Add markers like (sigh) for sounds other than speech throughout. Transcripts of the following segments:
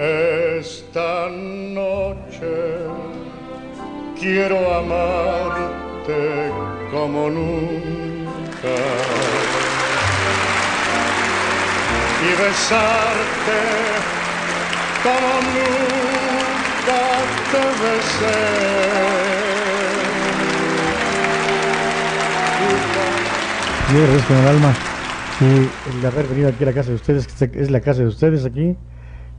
Esta noche quiero amarte como nunca y besarte como nunca te besé. Yo agradezco con el alma y el haber venido aquí a la casa de ustedes, que es la casa de ustedes aquí.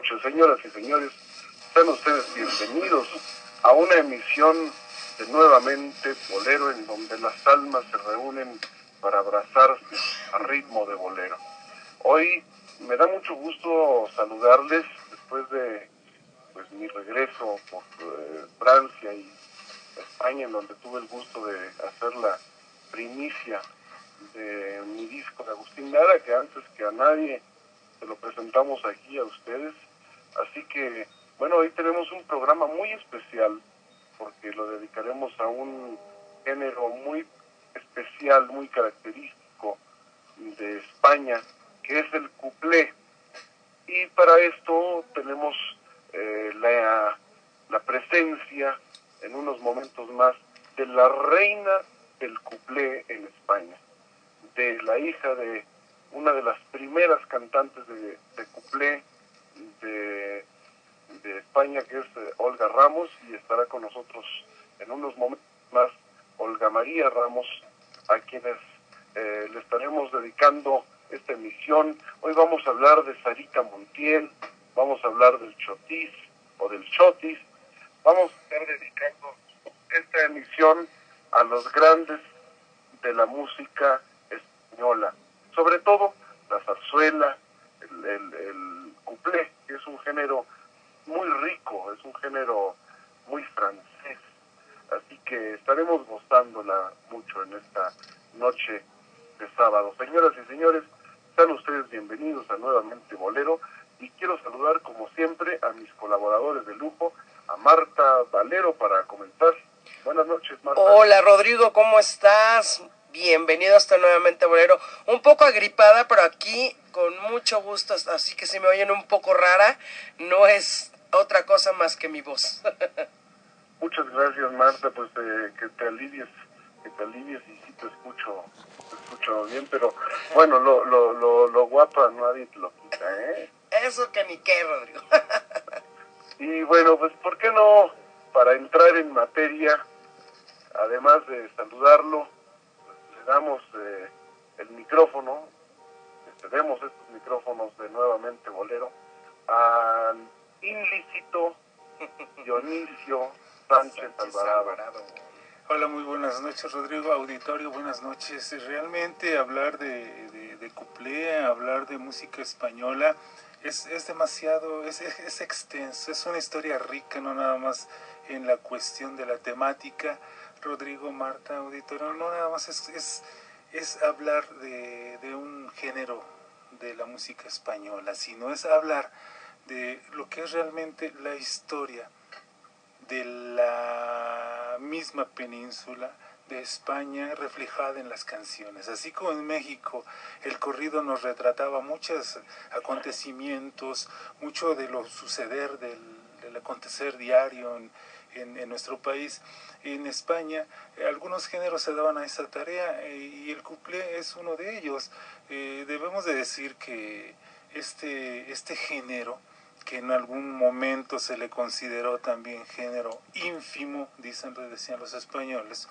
Por la noche. Señoras y señores, sean ustedes bienvenidos a una emisión de nuevamente bolero en donde las almas se reúnen para abrazarse a ritmo de bolero. Hoy me da mucho gusto saludarles después de pues mi regreso por eh, Francia y España, en donde tuve el gusto de hacer la primicia de mi disco de Agustín Lara, que antes que a nadie se lo presentamos aquí a ustedes. Así que, bueno, hoy tenemos un programa muy especial, porque lo dedicaremos a un género muy especial, muy característico de España, que es el cuplé. Y para esto tenemos eh, la, la presencia en unos momentos más de la reina del cuplé en España, de la hija de una de las primeras cantantes de, de cuplé de, España, que es eh, Olga Ramos, y estará con nosotros en unos momentos más Olga María Ramos, a quienes eh, le estaremos dedicando esta emisión. Hoy vamos a hablar de Sarita Montiel, vamos a hablar del chotis o del chotis, vamos a estar dedicando esta emisión a los grandes de la música española, sobre todo la zarzuela, el, el, el cuplé, es un género muy rico, es un género muy francés, así que estaremos gozándola mucho en esta noche de sábado. Señoras y señores, sean ustedes bienvenidos a Nuevamente Bolero y quiero saludar como siempre a mis colaboradores de lujo, a Marta Valero para comenzar. Buenas noches, Marta. Hola Rodrigo, ¿cómo estás? Bienvenido hasta nuevamente Bolero. Un poco agripada, pero aquí con mucho gusto, así que si me oyen un poco rara, no es otra cosa más que mi voz. (laughs) Muchas gracias, Marta, pues eh, que te alivies, que te alivies y sí te escucho, te escucho bien, pero bueno, lo, lo, lo, lo guapa nadie te lo quita, ¿eh? Eso que ni qué, Rodrigo. (laughs) y bueno, pues ¿por qué no, para entrar en materia, además de saludarlo, damos eh, el micrófono, cedemos estos micrófonos de nuevamente bolero al ilícito (laughs) Dionisio Sánchez Alvarado. Hola, muy buenas noches, Rodrigo. Auditorio, buenas noches. Realmente hablar de, de, de cuplé, hablar de música española, es, es demasiado, es, es, es, extenso, es una historia rica, no nada más en la cuestión de la temática. Rodrigo, Marta, auditorio, no nada más es, es, es hablar de, de un género de la música española, sino es hablar de lo que es realmente la historia de la misma península de España reflejada en las canciones. Así como en México el corrido nos retrataba muchos acontecimientos, mucho de lo suceder del, del acontecer diario en, en, nuestro país. En España eh, algunos géneros se daban a esa tarea eh, y el cuplé es uno de ellos. Eh, debemos de decir que este, este género que en algún momento se le consideró también género ínfimo, dicen, decían los españoles.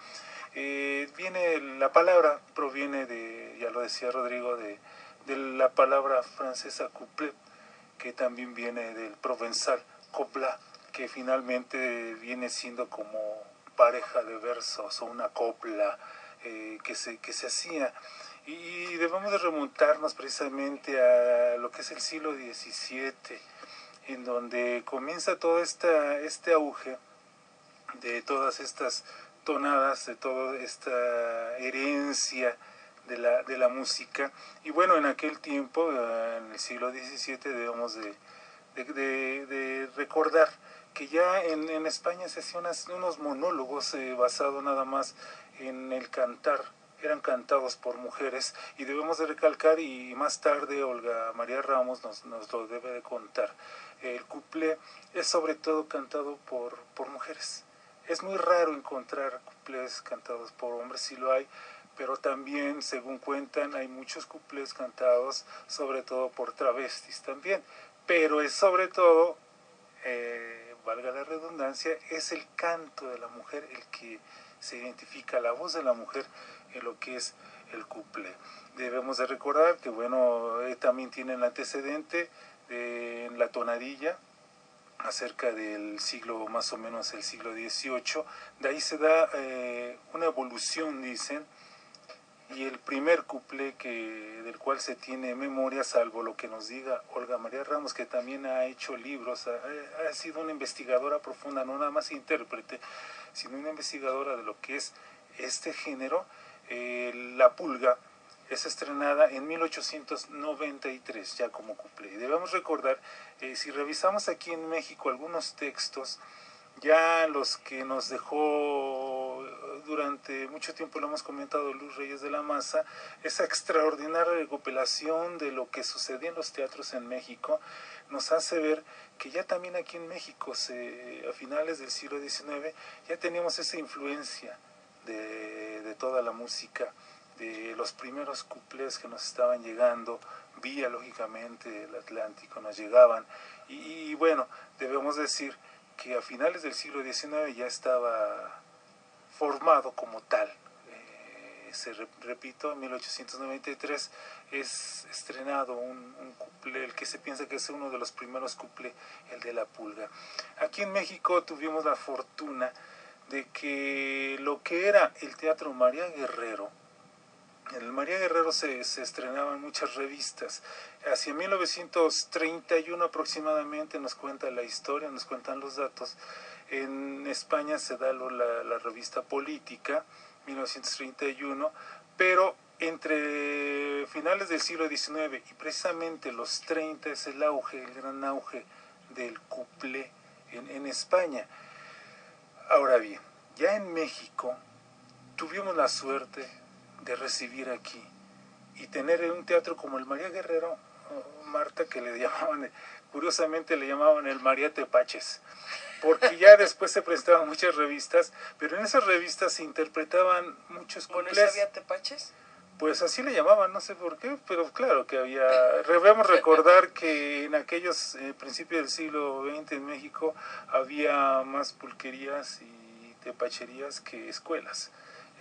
Viene, la palabra proviene de, ya lo decía Rodrigo, de, de la palabra francesa couple, que también viene del provenzal copla, que finalmente viene siendo como pareja de versos o una copla eh, que, se, que se hacía. Y debemos de remontarnos precisamente a lo que es el siglo XVII, en donde comienza todo esta, este auge de todas estas tonadas, de toda esta herencia de la, de la música. Y bueno, en aquel tiempo, en el siglo XVII, debemos de, de, recordar que ya en, en, España se hacían unos monólogos eh, basados nada más en el cantar. Eran cantados por mujeres y debemos de recalcar y más tarde Olga María Ramos nos, nos lo debe de contar el cuplé es sobre todo cantado por, por mujeres. Es muy raro encontrar cuplés cantados por hombres si lo hay pero también según cuentan hay muchos cuplés cantados sobre todo por travestis también. Pero es sobre todo eh, valga la redundancia es el canto de la mujer el que se identifica la voz de la mujer en lo que es el couple. Debemos de recordar que, bueno, eh, también tiene el antecedente de la tonadilla, acerca del siglo, más o menos el siglo XVIII. De ahí se da eh, una evolución, dicen, y el primer cuplé que, del cual se tiene memoria, salvo lo que nos diga Olga María Ramos, que también ha hecho libros, ha, sido una investigadora profunda, no nada más intérprete, sino una investigadora de lo que es este género, eh, La Pulga, es estrenada en 1893 ya como cuplé. Y debemos recordar, eh, si revisamos aquí en México algunos textos, ya los que nos dejó durante mucho tiempo, lo hemos comentado Luz Reyes de la Maza, esa extraordinaria recopilación de lo que sucedía en los teatros en México, nos hace ver que ya también aquí en México, se, a finales del siglo XIX, ya teníamos esa influencia de, de toda la música, de los primeros cuplés que nos estaban llegando, vía lógicamente el Atlántico, nos llegaban. Y, y bueno, debemos decir que a finales del siglo XIX ya estaba formado como tal. Eh, se re- repito, en 1893 es estrenado un, cuplé, el que se piensa que es uno de los primeros cuplé, el de la pulga. Aquí en México tuvimos la fortuna de que lo que era el Teatro María Guerrero, en el María Guerrero se, se estrenaban muchas revistas. Hacia 1931 aproximadamente nos cuenta la historia, nos cuentan los datos. En España se da la, la revista Política, 1931, pero entre finales del siglo XIX y precisamente los 30 es el auge, el gran auge del cuplé en, en España. Ahora bien, ya en México tuvimos la suerte de recibir aquí y tener un teatro como el María Guerrero, Marta, que le (laughs) llamaban, curiosamente le llamaban el María Tepaches, porque ya después se prestaban muchas revistas, pero en esas revistas se interpretaban muchos ¿Con eso cuplés. había tepaches? Pues así le llamaban, no sé por qué, pero claro que había... Debemos (laughs) recordar que en aquellos eh, principios del siglo XX en México había más pulquerías y tepacherías que escuelas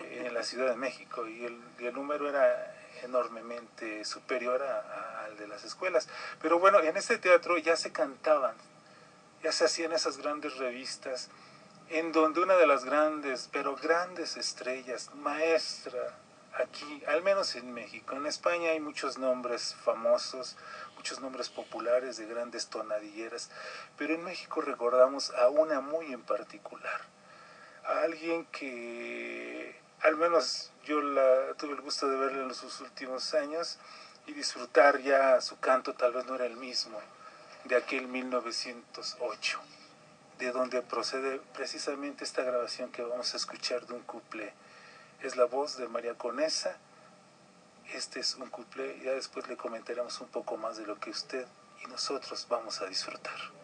eh, en la Ciudad de México y el, y el número era enormemente superior a- a- al de las escuelas. Pero bueno, en este teatro ya se cantaban, ya se hacían esas grandes revistas en donde una de las grandes, pero grandes estrellas, maestra, aquí, al menos en México, en España hay muchos nombres famosos, muchos nombres populares de grandes tonadilleras, pero en México recordamos a una muy en particular, a alguien que al menos yo la tuve el gusto de verla en los últimos años y disfrutar ya su canto tal vez no era el mismo de aquel 1908 de donde procede precisamente esta grabación que vamos a escuchar de un cuplé. Es la voz de María Conesa. Este es un cuplé, ya después le comentaremos un poco más de lo que usted y nosotros vamos a disfrutar.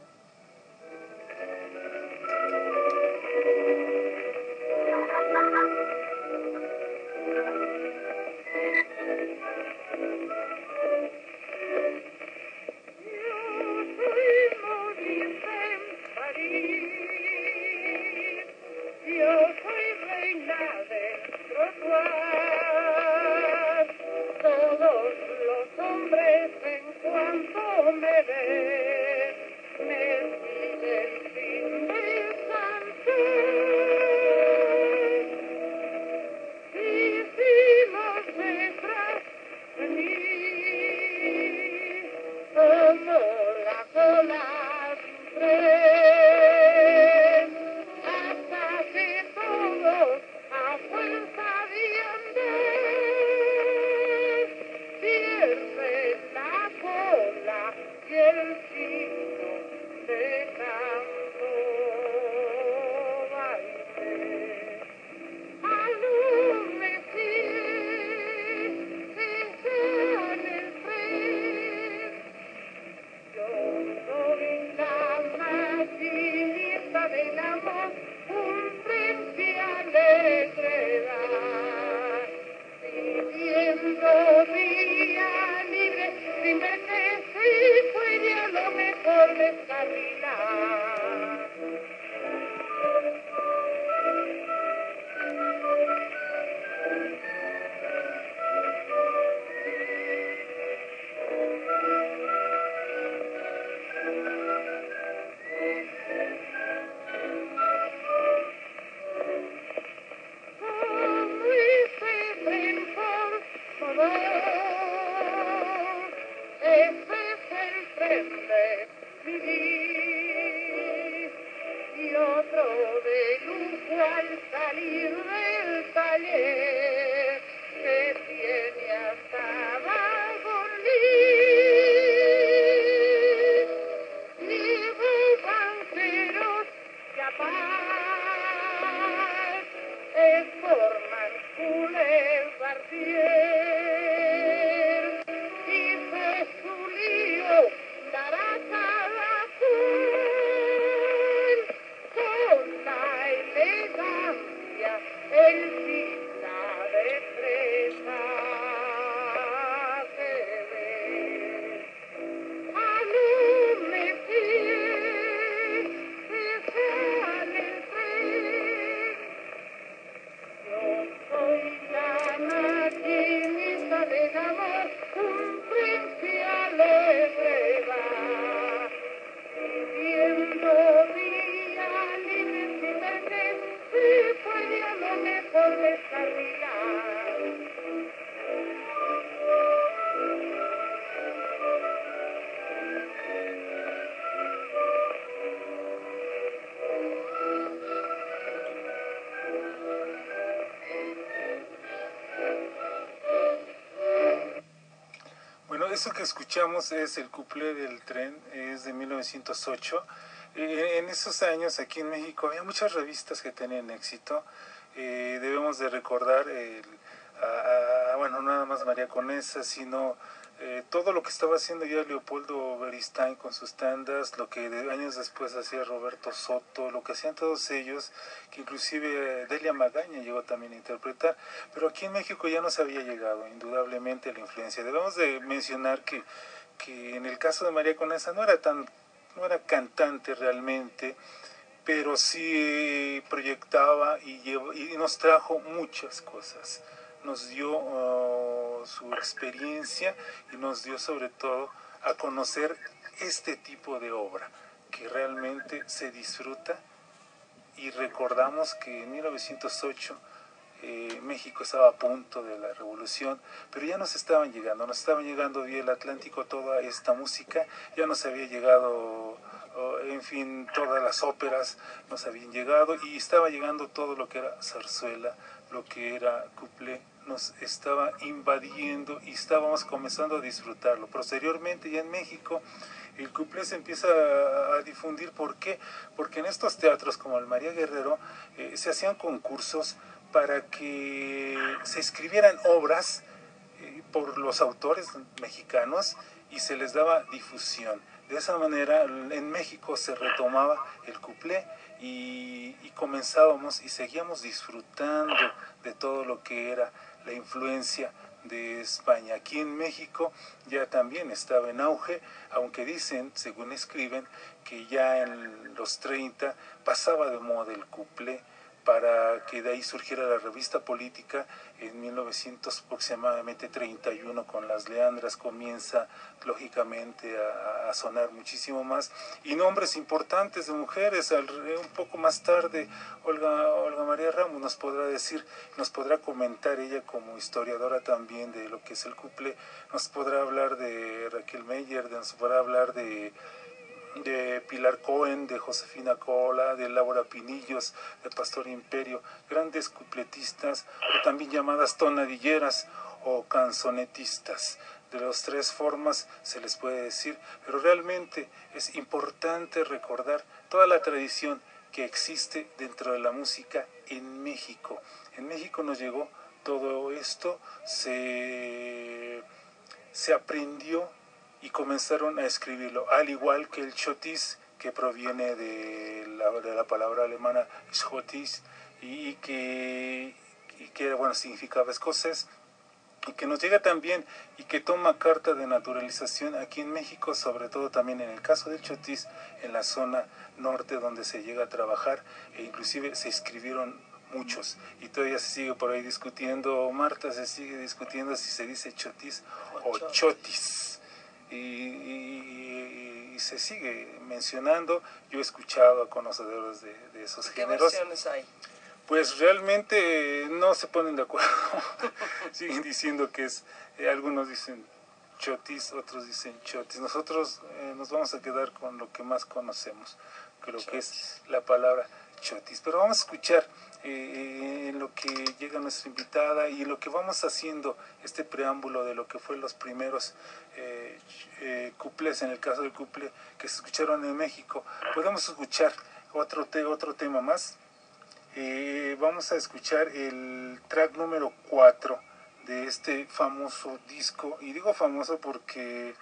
Eso que escuchamos es el cuplé del tren, es de 1908. Eh, en esos años aquí en México había muchas revistas que tenían éxito. Eh, debemos de recordar, el- a- a- bueno, no nada más María Conesa, sino eh, todo lo que estaba haciendo ya Leopoldo Beristain con sus tandas, lo que de- años después hacía Roberto Soto, lo que hacían todos ellos, que inclusive eh, Delia Magaña llegó también a interpretar, pero aquí en México ya nos había llegado indudablemente la influencia. Debemos de mencionar que, que en el caso de María Conesa no era tan, no era cantante realmente, pero sí proyectaba y, llevó- y nos trajo muchas cosas. Nos dio uh, su experiencia y nos dio sobre todo a conocer este tipo de obra que realmente se disfruta. Y recordamos que en 1908 eh, México estaba a punto de la revolución, pero ya nos estaban llegando, nos estaban llegando vía el Atlántico toda esta música, ya nos había llegado, en fin, todas las óperas nos habían llegado y estaba llegando todo lo que era zarzuela, lo que era couplé, nos estaba invadiendo y estábamos comenzando a disfrutarlo. Posteriormente ya en México el couplé se empieza a, difundir, ¿por qué? Porque en estos teatros como el María Guerrero eh, se hacían concursos para que se escribieran obras eh, por los autores mexicanos y se les daba difusión. De esa manera en México se retomaba el couplé y, y comenzábamos y seguíamos disfrutando de todo lo que era la influencia de España. Aquí en México ya también estaba en auge, aunque dicen, según escriben, que ya en los 30 pasaba de moda el couplé para que de ahí surgiera la revista política en 1900 aproximadamente 31 con las Leandras comienza lógicamente a, sonar muchísimo más. Y nombres importantes de mujeres al, un poco más tarde Olga, Olga María Ramos nos podrá decir nos podrá comentar ella como historiadora también de lo que es el couple nos podrá hablar de Raquel Meyer nos podrá hablar de de Pilar Cohen, de Josefina Cola, de Laura Pinillos, de Pastor Imperio, grandes cupletistas, o también llamadas tonadilleras o canzonetistas. De las tres formas se les puede decir, pero realmente es importante recordar toda la tradición que existe dentro de la música en México. En México nos llegó todo esto, se, se aprendió y comenzaron a escribirlo, al igual que el chotis, que proviene de la, de la palabra alemana schotis, y, y que, y que bueno, significaba escocés, y que nos llega también y que toma carta de naturalización aquí en México, sobre todo también en el caso del chotis, en la zona norte donde se llega a trabajar, e inclusive se escribieron muchos. Y todavía se sigue por ahí discutiendo, Marta se sigue discutiendo si se dice chotis o chotis y, y- y se sigue mencionando. Yo he escuchado a conocedores de, de esos ¿Qué géneros. versiones hay? Pues realmente no se ponen de acuerdo. (laughs) Siguen diciendo que es, eh, algunos dicen chotis, otros dicen chotis. Nosotros eh, nos vamos a quedar con lo que más conocemos, que lo que es la palabra Chotis. Pero vamos a escuchar eh, en lo que llega nuestra invitada y lo que vamos haciendo este preámbulo de lo que fue los primeros eh, eh, cuplés, en el caso del cuplé que se escucharon en México. Podemos escuchar otro, te, otro tema más. Eh, vamos a escuchar el track número 4 de este famoso disco. Y digo famoso porque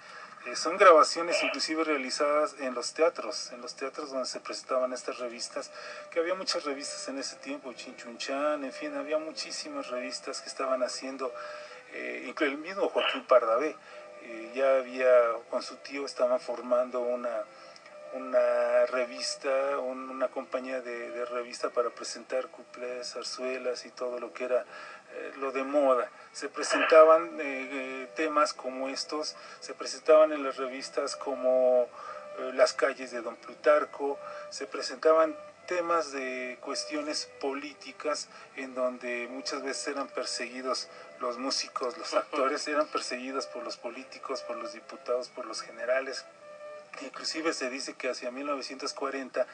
eh, son grabaciones inclusive realizadas en los teatros, en los teatros donde se presentaban estas revistas, que había muchas revistas en ese tiempo, Chinchunchan, en fin, había muchísimas revistas que estaban haciendo, eh, incluso el mismo Joaquín Pardavé, eh, ya había, con su tío estaban formando una, una revista, un- una compañía de, de revista para presentar cuplés, zarzuelas y todo lo que era eh, lo de moda. Se presentaban eh, eh, temas como estos, se presentaban en las revistas como eh, Las calles de Don Plutarco, se presentaban temas de cuestiones políticas en donde muchas veces eran perseguidos los músicos, los (laughs) actores, eran perseguidos por los políticos, por los diputados, por los generales. Inclusive se dice que hacia 1940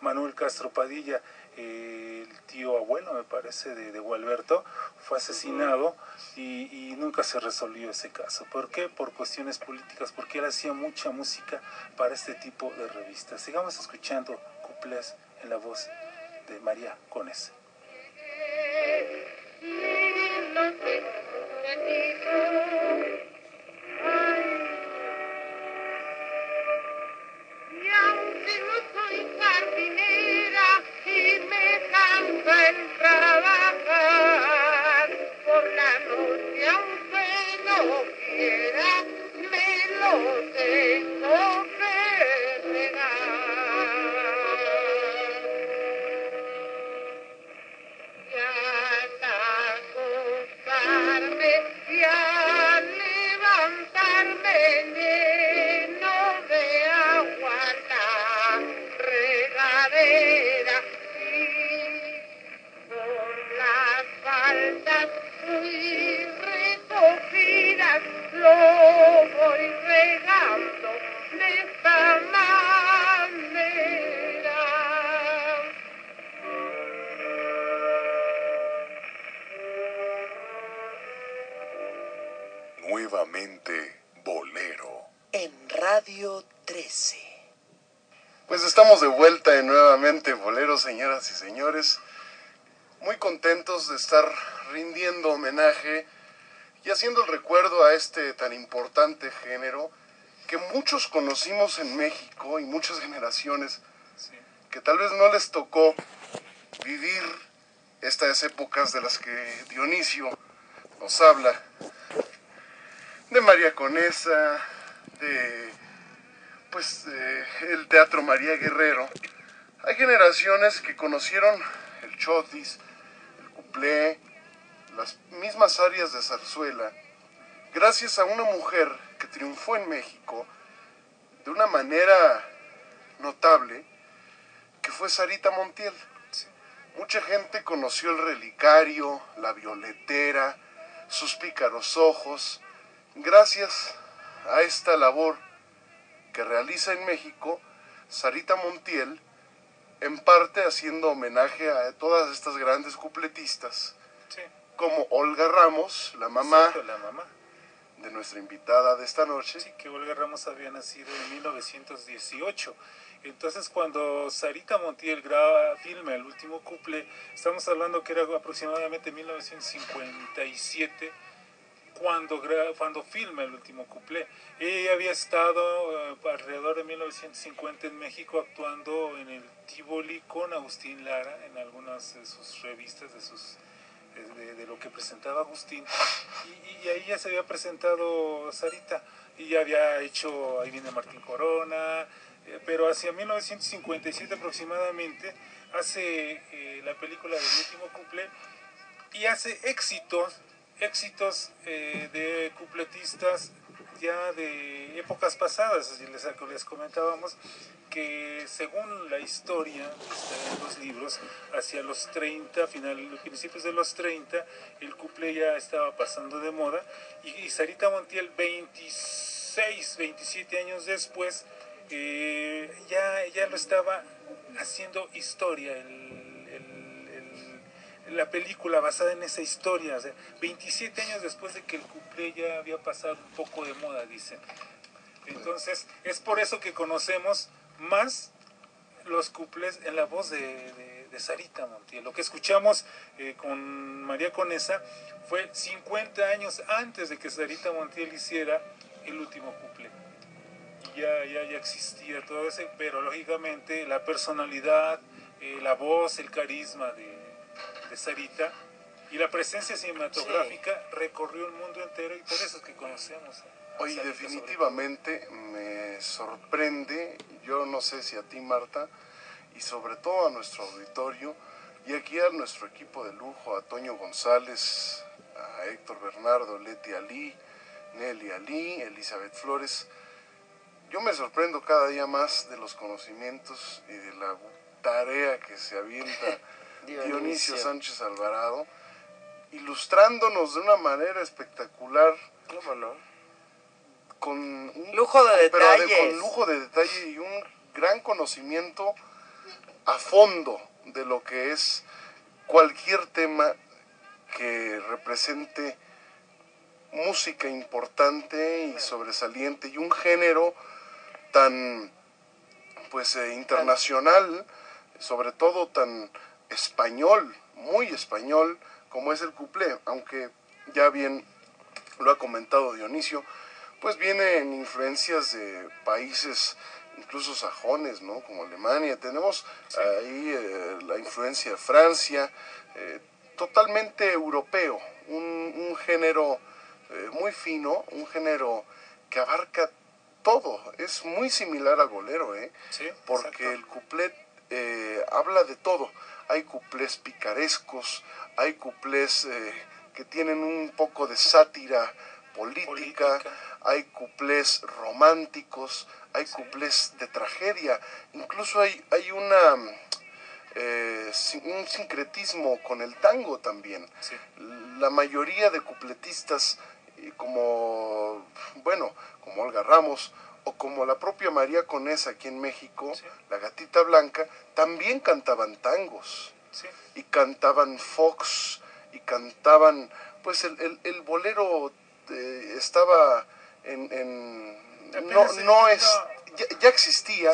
Manuel Castro Padilla, eh, el tío abuelo me parece de, de Gualberto, fue asesinado y, y nunca se resolvió ese caso. ¿Por qué? Por cuestiones políticas, porque él hacía mucha música para este tipo de revistas. Sigamos escuchando cuplés en la voz de María Cones. Trabajar, por la noche aunque no quiera, me lo tengo Radio 13. Pues estamos de vuelta en nuevamente Bolero, señoras y señores. Muy contentos de estar rindiendo homenaje y haciendo el recuerdo a este tan importante género que muchos conocimos en México y muchas generaciones que tal vez no les tocó vivir estas épocas de las que Dionisio nos habla. De María Conesa, de pues eh, el Teatro María Guerrero. Hay generaciones que conocieron el chotis, el cuplé, las mismas áreas de zarzuela, gracias a una mujer que triunfó en México de una manera notable, que fue Sarita Montiel. Mucha gente conoció el relicario, la violetera, sus pícaros ojos, gracias a esta labor que realiza en México Sarita Montiel, en parte haciendo homenaje a todas estas grandes cupletistas, como Olga Ramos, la mamá, Exacto, la mamá. de nuestra invitada de esta noche. Sí, que Olga Ramos había nacido en 1918. Entonces, cuando Sarita Montiel graba, filma el último couple, estamos hablando que era aproximadamente 1957 cuando, cuando filma el último couple. Ella había estado eh, alrededor de 1950 en México actuando en el Tivoli con Agustín Lara en algunas de sus revistas, de sus de, de- lo que presentaba Agustín. Y, y ahí ya se había presentado Sarita y ya había hecho, ahí viene Martín Corona, eh, pero hacia 1957 aproximadamente hace eh, la película del último couple y hace éxitos, éxitos eh, de cupletistas ya de épocas pasadas, les, les comentábamos que según la historia en los libros, hacia los 30, final, principios de los 30, el couple ya estaba pasando de moda y, y Sarita Montiel 26, 27 años después eh, ya, ya lo estaba haciendo historia, el- la película basada en esa historia, o sea, 27 años después de que el cuplé ya había pasado un poco de moda, dicen. Entonces, es por eso que conocemos más los cuplés en la voz de, de- de Sarita Montiel. Lo que escuchamos eh, con María Conesa fue 50 años antes de que Sarita Montiel hiciera el último cuplé. Y ya, ya, ya existía todo ese, pero lógicamente la personalidad, eh, la voz, el carisma de, de Sarita y la presencia cinematográfica recorrió el mundo entero y por eso es que conocemos. a Oye, Sarita sobre definitivamente me sorprende, yo no sé si a ti Marta, y sobre todo a nuestro auditorio, y aquí a nuestro equipo de lujo, a Toño González, a Héctor Bernardo, Leti Ali, Nelly Ali, Elizabeth Flores. Yo me sorprendo cada día más de los conocimientos y de la tarea que se avienta (laughs) Dionisio. Dionisio Sánchez Alvarado, ilustrándonos de una manera espectacular ¿Cómo no? con un Lujo de pero de- detalles. con lujo de detalle y un gran conocimiento a fondo de lo que es cualquier tema que represente música importante y sobresaliente y un género tan pues eh, internacional sobre todo tan español muy español como es el cuplé aunque ya bien lo ha comentado Dionisio pues vienen influencias de países incluso sajones, ¿no? Como Alemania. Tenemos ahí eh, la influencia de Francia, eh, totalmente europeo, un, un género eh, muy fino, un género que abarca todo. Es muy similar al bolero, ¿eh? Sí, Porque el couplet habla de todo. Hay cuplés picarescos, hay cuplés eh, que tienen un poco de sátira política, hay cuplés románticos, hay cuplés de tragedia, incluso hay, hay una eh, un sincretismo con el tango también. La mayoría de cupletistas, eh, como, bueno, como Olga Ramos, o como la propia María Conesa aquí en México, la gatita blanca, también cantaban tangos. Y cantaban fox, y cantaban, pues el, el- el bolero eh, estaba en... en- no, no. es... Ya, ya existía,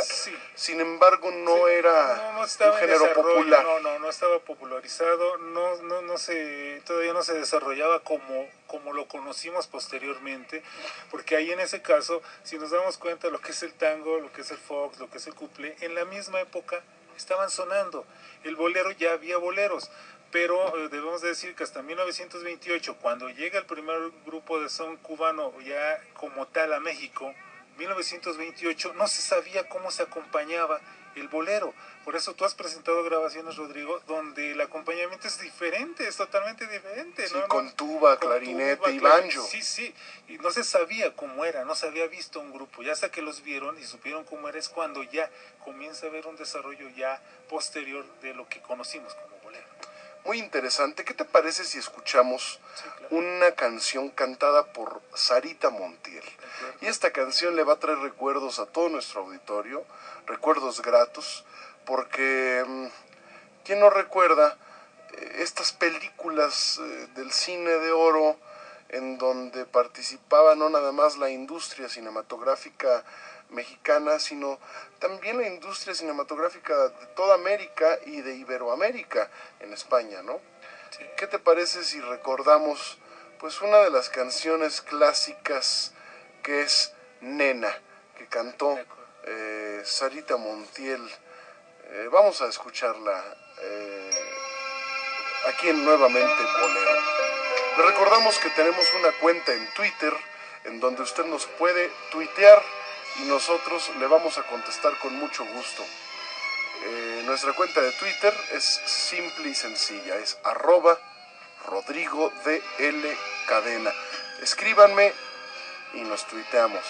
sin embargo no era no, no un género popular. No, no, no estaba popularizado, no, no, no se, todavía no se desarrollaba como, como lo conocimos posteriormente, porque ahí en ese caso, si nos damos cuenta lo que es el tango, lo que es el fox, lo que es el couple, en la misma época estaban sonando. El bolero ya había boleros, pero eh, debemos de decir que hasta 1928, cuando llega el primer grupo de son cubano ya como tal a México, 1928 no se sabía cómo se acompañaba el bolero. Por eso tú has presentado grabaciones, Rodrigo, donde el acompañamiento es diferente, es totalmente diferente. Sí, ¿no? con tuba, con clarinete tuba, y banjo. Sí, sí, y no se sabía cómo era, no se había visto un grupo. Ya hasta que los vieron y supieron cómo era, es cuando ya comienza a haber un desarrollo ya posterior de lo que conocimos como bolero. Muy interesante. ¿Qué te parece si escuchamos una canción cantada por Sarita Montiel? Y esta canción le va a traer recuerdos a todo nuestro auditorio, recuerdos gratos, porque mm, ¿quién no recuerda eh, estas películas eh, del cine de oro en donde participaba no nada más la industria cinematográfica mexicana, sino también la industria cinematográfica de toda América y de Iberoamérica en España, ¿no? ¿Qué te parece si recordamos pues una de las canciones clásicas que es Nena, que cantó eh, Sarita Montiel? Eh, vamos a escucharla eh, aquí en Nuevamente Bolero. Le recordamos que tenemos una cuenta en Twitter en donde usted nos puede tuitear y nosotros le vamos a contestar con mucho gusto. Eh, nuestra cuenta de Twitter es simple y sencilla, es arroba Rodrigo DL Cadena. Escríbanme y nos tuiteamos.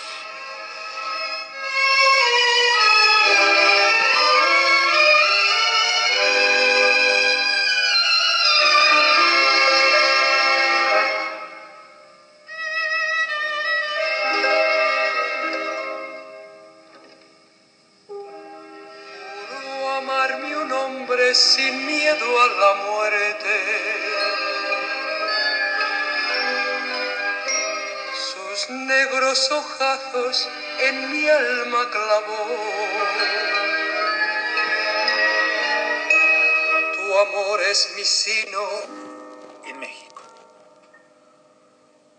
Negros ojazos en mi alma clavó. Tu amor es mi sino en México.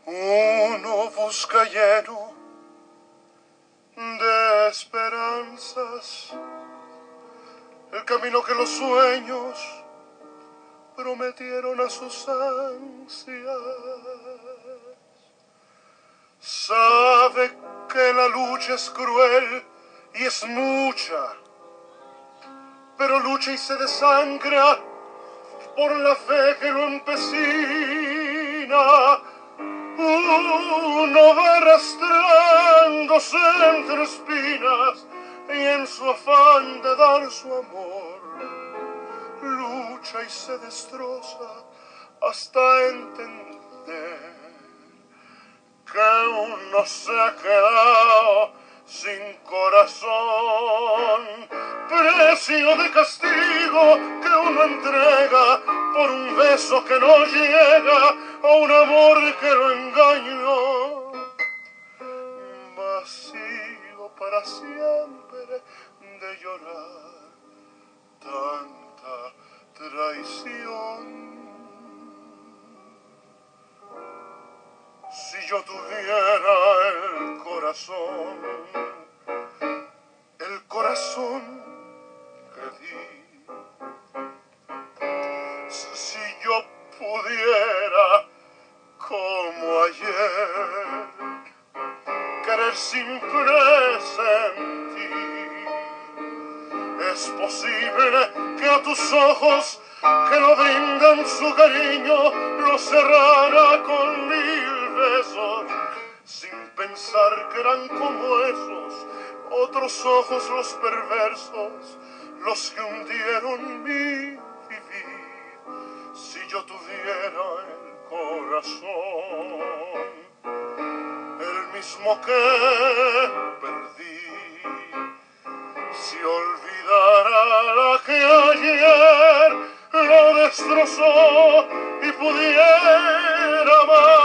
Uno busca lleno de esperanzas el camino que los sueños prometieron a sus ansias. Sabe que la lucha es cruel y es mucha, pero lucha y se desangra por la fe que lo empecina. Uno va arrastrándose entre espinas y en su afán de dar su amor, lucha y se destroza hasta entender que uno se ha quedado sin corazón, precio de castigo que uno entrega por un beso que no llega a un amor que lo engañó. Vacío para siempre de llorar tanta traición. Si yo tuviera el corazón, el corazón que di, si yo pudiera, como ayer, querer sin presentir, es posible que a tus ojos que no brindan su cariño lo cerrara con mil sin pensar que eran como esos otros ojos los perversos los que hundieron mi vivir. Si yo tuviera el corazón el mismo que perdí si olvidara la que ayer lo destrozó y pudiera amarte, me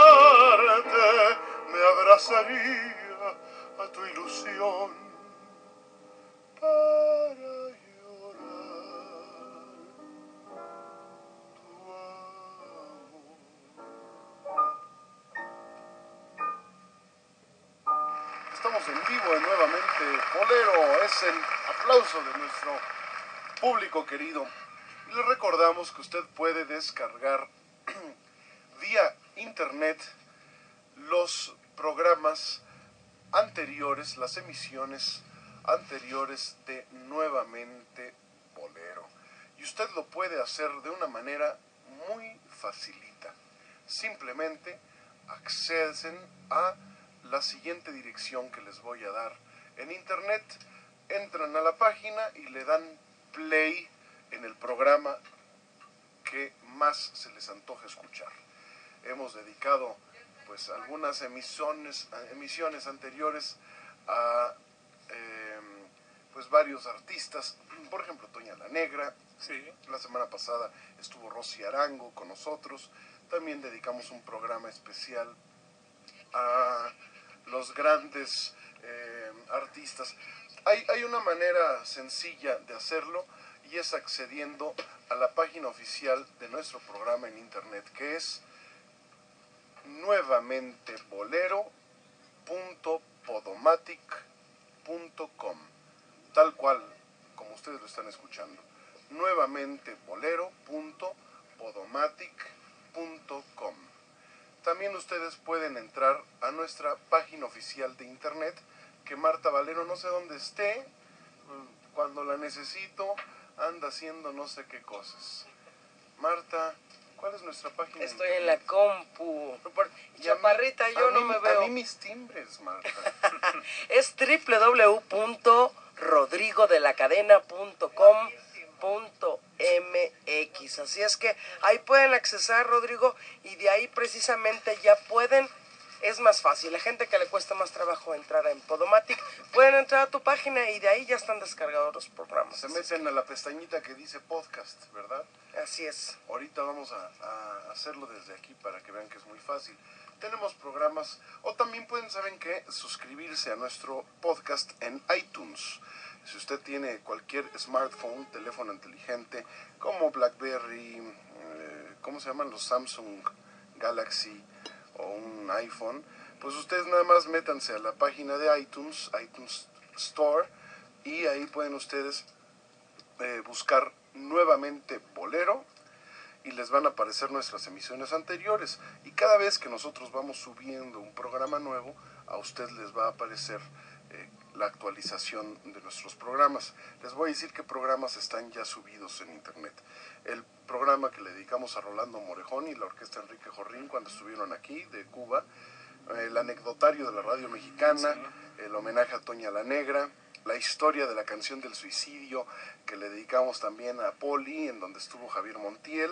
abrazaría a tu ilusión para llorar. Estamos en vivo en nuevamente Polero, es el aplauso de nuestro público querido. Le recordamos que usted puede descargar (clears throat) vía internet los programas anteriores, las emisiones anteriores de Nuevamente Bolero. Y usted lo puede hacer de una manera muy facilita. Simplemente acceden a la siguiente dirección que les voy a dar en internet. Entran a la página y le dan play en el programa que más se les antoja escuchar. Hemos dedicado pues algunas emisiones, emisiones anteriores a eh, pues varios artistas, por ejemplo Toña la Negra, Sí. la semana pasada estuvo Rosy Arango con nosotros, también dedicamos un programa especial a los grandes eh, artistas. Hay, hay una manera sencilla de hacerlo y es accediendo a la página oficial de nuestro programa en internet que es nuevamente bolero.podomatic.com tal cual como ustedes lo están escuchando. Nuevamente bolero.podomatic.com también ustedes pueden entrar a nuestra página oficial de internet que Marta Valero no sé dónde esté cuando la necesito anda haciendo no sé qué cosas. Marta, ¿cuál es nuestra página? Estoy en la compu. Mí- Chaparrita, yo no mí- me veo. A mí mis timbres, Marta. (laughs) Es www.rodrigodelacadena.com.mx. Así es que ahí pueden accesar, Rodrigo, y de ahí precisamente ya pueden es más fácil. La gente que le cuesta más trabajo entrar en Podomatic, pueden entrar a tu página y de ahí ya están descargados los programas. Se meten a la pestañita que dice podcast, ¿verdad? Así es. Ahorita vamos a, a hacerlo desde aquí para que vean que es muy fácil. Tenemos programas, o también pueden, ¿saben qué? Suscribirse a nuestro podcast en iTunes. Si usted tiene cualquier smartphone, teléfono inteligente, como BlackBerry, eh, ¿cómo se llaman los Samsung Galaxy o un iPhone? Pues ustedes nada más métanse a la página de iTunes, iTunes Store, y ahí pueden ustedes eh, buscar nuevamente Bolero y les van a aparecer nuestras emisiones anteriores. Y cada vez que nosotros vamos subiendo un programa nuevo, a usted les va a aparecer la actualización de nuestros programas. Les voy a decir qué programas están ya subidos en internet. El programa que le dedicamos a Rolando Morejón y la orquesta Enrique Jorrín cuando estuvieron aquí de Cuba, el anecdotario de la radio mexicana, el homenaje a Toña la Negra, la historia de la canción del suicidio que le dedicamos también a Poli, en donde estuvo Javier Montiel,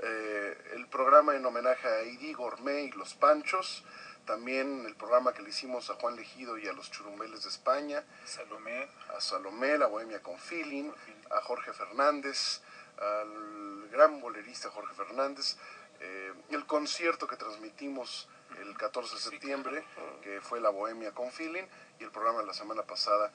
eh, el programa en homenaje a Idi Gourmet y Los Panchos, también el programa que le hicimos a Juan Legido y a los Churumbeles de España, Salomé, a Salomé, la Bohemia con Feeling, a Jorge Fernández, al gran bolerista Jorge Fernández, eh, el concierto que transmitimos el 14 de septiembre, que fue la Bohemia con Feeling, y el programa de la semana pasada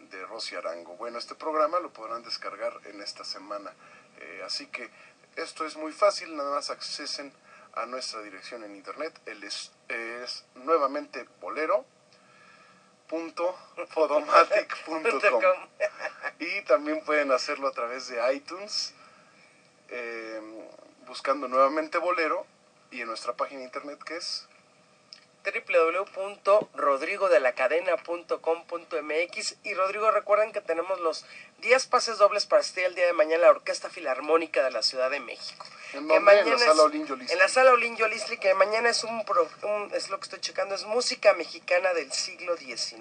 de Rosy Arango. Bueno, este programa lo podrán descargar en esta semana. Eh, así que esto es muy fácil, nada más accesen a nuestra dirección en internet. El es, es nuevamente bolero.podomatic.com (laughs) y también pueden hacerlo a través de iTunes eh, buscando nuevamente bolero y en nuestra página de internet que es www.rodrigodelacadena.com.mx y Rodrigo recuerden que tenemos los 10 pases dobles para asistir el día de mañana a la Orquesta Filarmónica de la Ciudad de México. ¿En Que dónde? mañana En la sala Olin. En la sala Olin Yolistli, que mañana es un, pro- un- es lo que estoy checando, es música mexicana del siglo XIX.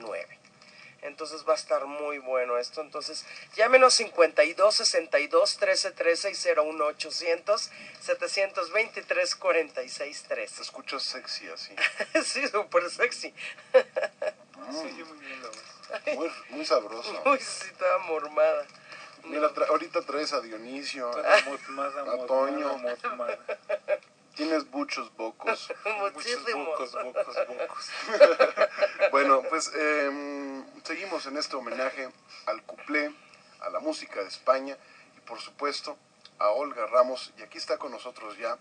Entonces va a estar muy bueno esto. Entonces, llámenos 52 62 13 13 y 01 800 723 46 13. Te escuchas sexy así. (laughs) sí, súper sexy. (laughs) Muy, muy sabroso. (laughs) Uy, sí, estaba mormada. Mira, tra- ahorita traes a Dionisio, a mormada, Toño. mormada, (laughs) Tienes muchos bocos. (laughs) Muchísimos. bocos, bocos, bocos. bueno, pues em, seguimos en este homenaje al cuplé, a la música de España y por supuesto a Olga Ramos. Y aquí está con nosotros ya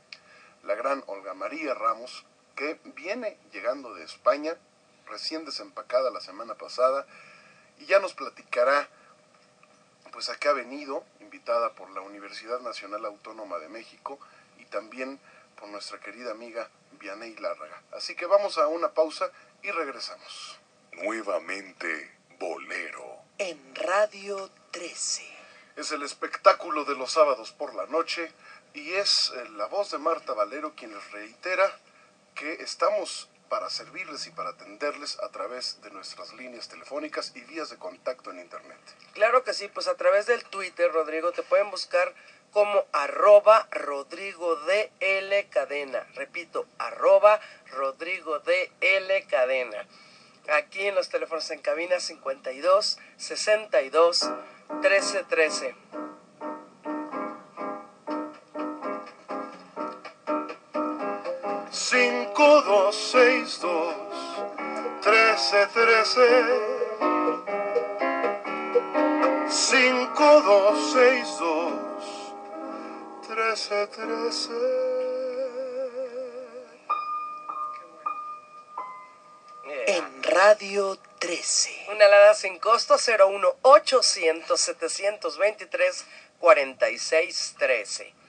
la gran Olga María Ramos, que viene llegando de España, recién desempacada la semana pasada, y ya nos platicará pues a qué ha venido, invitada por la Universidad Nacional Autónoma de México y también por nuestra querida amiga Vianey Lárraga. Así que vamos a una pausa y regresamos. Nuevamente Bolero. En Radio 13. Es el espectáculo de los sábados por la noche y es eh, la voz de Marta Valero quien les reitera que estamos para servirles y para atenderles a través de nuestras líneas telefónicas y vías de contacto en Internet. Claro que sí, pues a través del Twitter, Rodrigo, te pueden buscar como arroba Rodrigo de L Cadena. Repito, arroba Rodrigo de L Cadena. Aquí en los teléfonos en cabina 52 62 13 13. Cinco, dos, seis, dos, trece, trece. Cinco, dos, seis, dos, trece, trece. En Radio 13. Una alada sin costo 01 800 723 46 13. Y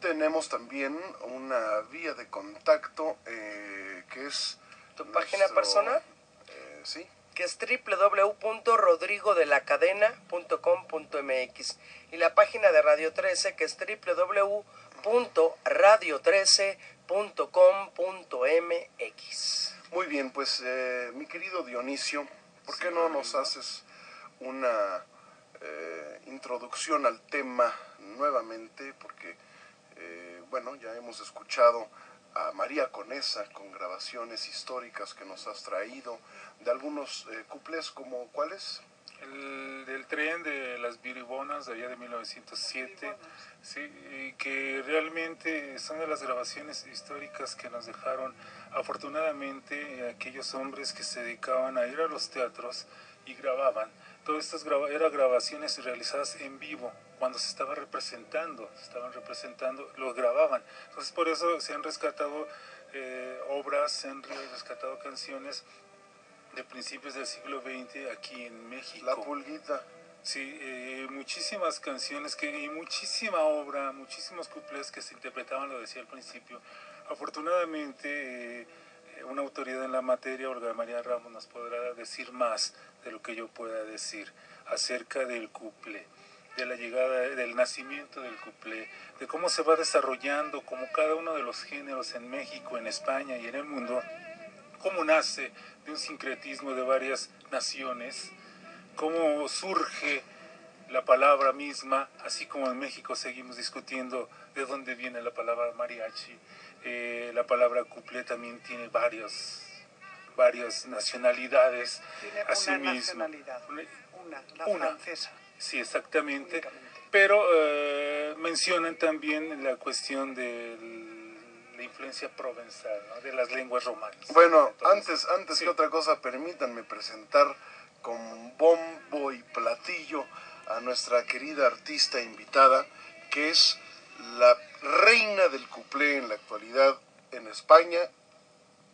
tenemos también una vía de contacto eh, que es... ¿Tu página personal? eh, sí. que es www.rodrigodelacadena.com.mx y la página de Radio 13 que es www.radio13.com.mx. Muy bien, pues eh, mi querido Dionisio, ¿por qué no nos haces una introducción al tema nuevamente? Porque, bueno, ya hemos escuchado a María Conesa con grabaciones históricas que nos has traído, de algunos eh, cuplés como cuáles? El del tren de las Biribonas de allá de 1907, sí, y que realmente son de las grabaciones históricas que nos dejaron afortunadamente aquellos hombres que se dedicaban a ir a los teatros y grababan. Todas estas graba eran grabaciones realizadas en vivo, cuando se estaba representando, se estaban representando, lo grababan. Entonces por eso se han rescatado eh, obras, se han rescatado canciones de principios del siglo XX aquí en México. La pulguita. Sí, eh, muchísimas canciones que, y muchísima obra, muchísimos cuplés que se interpretaban, lo decía al principio. Afortunadamente, eh, una autoridad en la materia, Olga María Ramos, nos podrá decir más de lo que yo pueda decir acerca del cuplé, de la llegada, del nacimiento del cuplé, de cómo se va desarrollando, como cada uno de los géneros en México, en España y en el mundo, cómo nace de un sincretismo de varias naciones, cómo surge la palabra misma, así como en México seguimos discutiendo de dónde viene la palabra mariachi. Eh, la palabra cuplé también tiene varios, varias nacionalidades. Tiene así una mismo. nacionalidad, una, la Una. francesa. Sí, exactamente. Pero eh, mencionan también la cuestión de la influencia provenzal, ¿no? de las lenguas romanas. Bueno, antes, antes que otra cosa, permítanme presentar con bombo y platillo a nuestra querida artista invitada, que es la reina del cuplé en la actualidad en España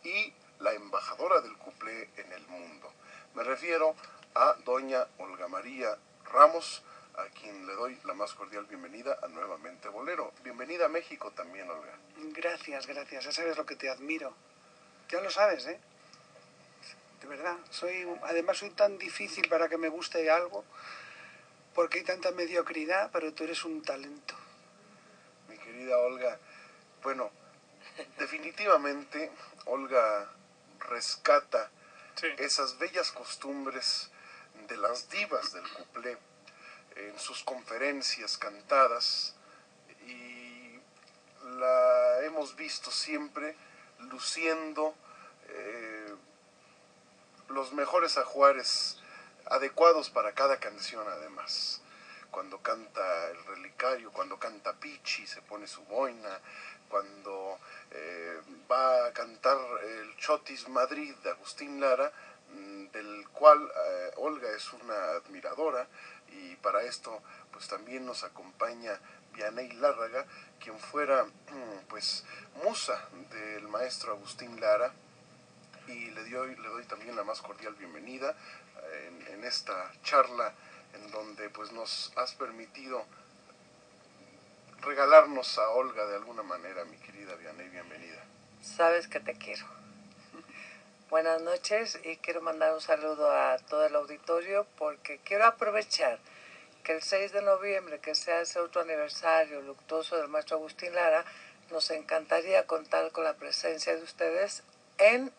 y la embajadora del cuplé en el mundo. Me refiero a doña Olga María Ramos, a quien le doy la más cordial bienvenida a Nuevamente Bolero. Bienvenida a México también, Olga. Gracias, gracias. Ya sabes lo que te admiro. Ya lo sabes, ¿eh? De verdad. Soy, además soy tan difícil para que me guste algo porque hay tanta mediocridad, pero tú eres un talento. mi querida Olga. Bueno, (laughs) definitivamente Olga rescata esas bellas costumbres de las divas del cuplé en sus conferencias cantadas. Y la hemos visto siempre luciendo eh, los mejores ajuares adecuados para cada canción además. Cuando canta el relicario, cuando canta Pichi, se pone su boina, cuando eh, va a cantar el Chotis Madrid de Agustín Lara, mm, del cual eh, Olga es una admiradora y para esto pues también nos acompaña Vianey Lárraga, quien fuera mm, pues musa del maestro Agustín Lara y le doy, le doy también la más cordial bienvenida en, en esta charla en donde pues nos has permitido regalarnos a Olga de alguna manera, mi querida Vianey, bienvenida. Sabes que te quiero. (laughs) Buenas noches y quiero mandar un saludo a todo el auditorio porque quiero aprovechar que el 6 de noviembre, que sea ese otro aniversario luctuoso del maestro Agustín Lara, nos encantaría contar con la presencia de ustedes en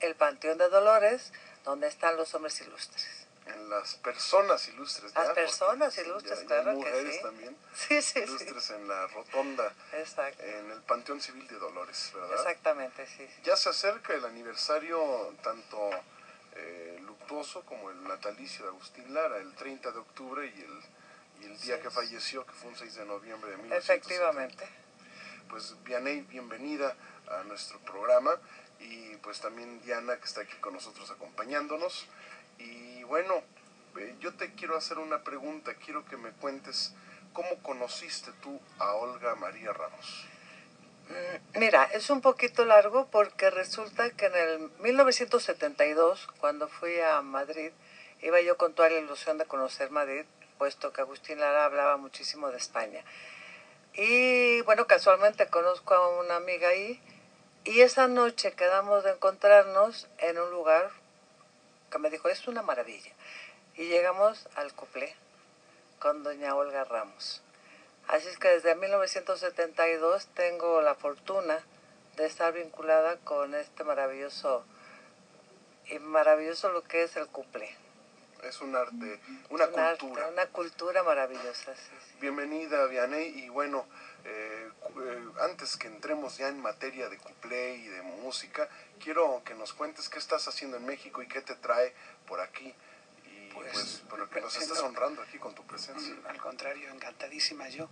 el Panteón de Dolores, donde están los hombres ilustres. En las personas ilustres. Las ¿ya? personas sí, ilustres, ya claro que mujeres sí. también. (laughs) Sí, sí, sí. Ilustres en la rotonda, Exacto. en el Panteón Civil de Dolores, ¿verdad? Exactamente, sí. Ya se acerca el aniversario tanto eh, luctuoso como el natalicio de Agustín Lara, el 30 de octubre y el, y el día que falleció, que fue un 6 de noviembre de 1970. Efectivamente. Pues Vianey, bienvenida a nuestro programa y pues también Diana que está aquí con nosotros acompañándonos. Y bueno, yo te quiero hacer una pregunta, quiero que me cuentes cómo conociste tú a Olga María Ramos. Mm, Mira, es un poquito largo porque resulta que en el 1972, cuando fui a Madrid, iba yo con toda la ilusión de conocer Madrid, puesto que Agustín Lara hablaba muchísimo de España. Y bueno, casualmente conozco a una amiga ahí y esa noche quedamos de encontrarnos en un lugar que me dijo, es una maravilla. Y llegamos al cuplé con doña Olga Ramos. Así es que desde 1972 tengo la fortuna de estar vinculada con este maravilloso y maravilloso lo que es el cuplé. Es un arte, una Un cultura. arte, una cultura maravillosa. sí, sí. Bienvenida, Vianey, y bueno, eh, eh, antes que entremos ya en materia de cuplé y de música, quiero que nos cuentes qué estás haciendo en México y qué te trae por aquí, y pues, por lo que nos estás honrando aquí con tu presencia. Al contrario, encantadísima yo.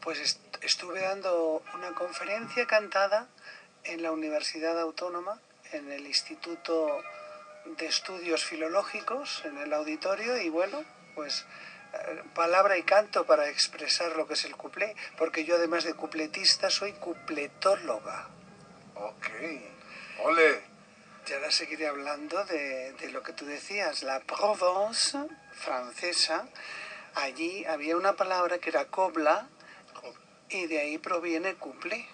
Pues est- estuve dando una conferencia cantada en la Universidad Autónoma, en el Instituto de Estudios Filológicos, en el auditorio, y bueno, pues eh, palabra y canto para expresar lo que es el cuplé, porque yo además de cupletista soy cupletóloga. Ok, ole. Y ahora seguiré hablando de, de lo que tú decías, la Provence francesa. Allí había una palabra que era cobla y de ahí proviene couplé.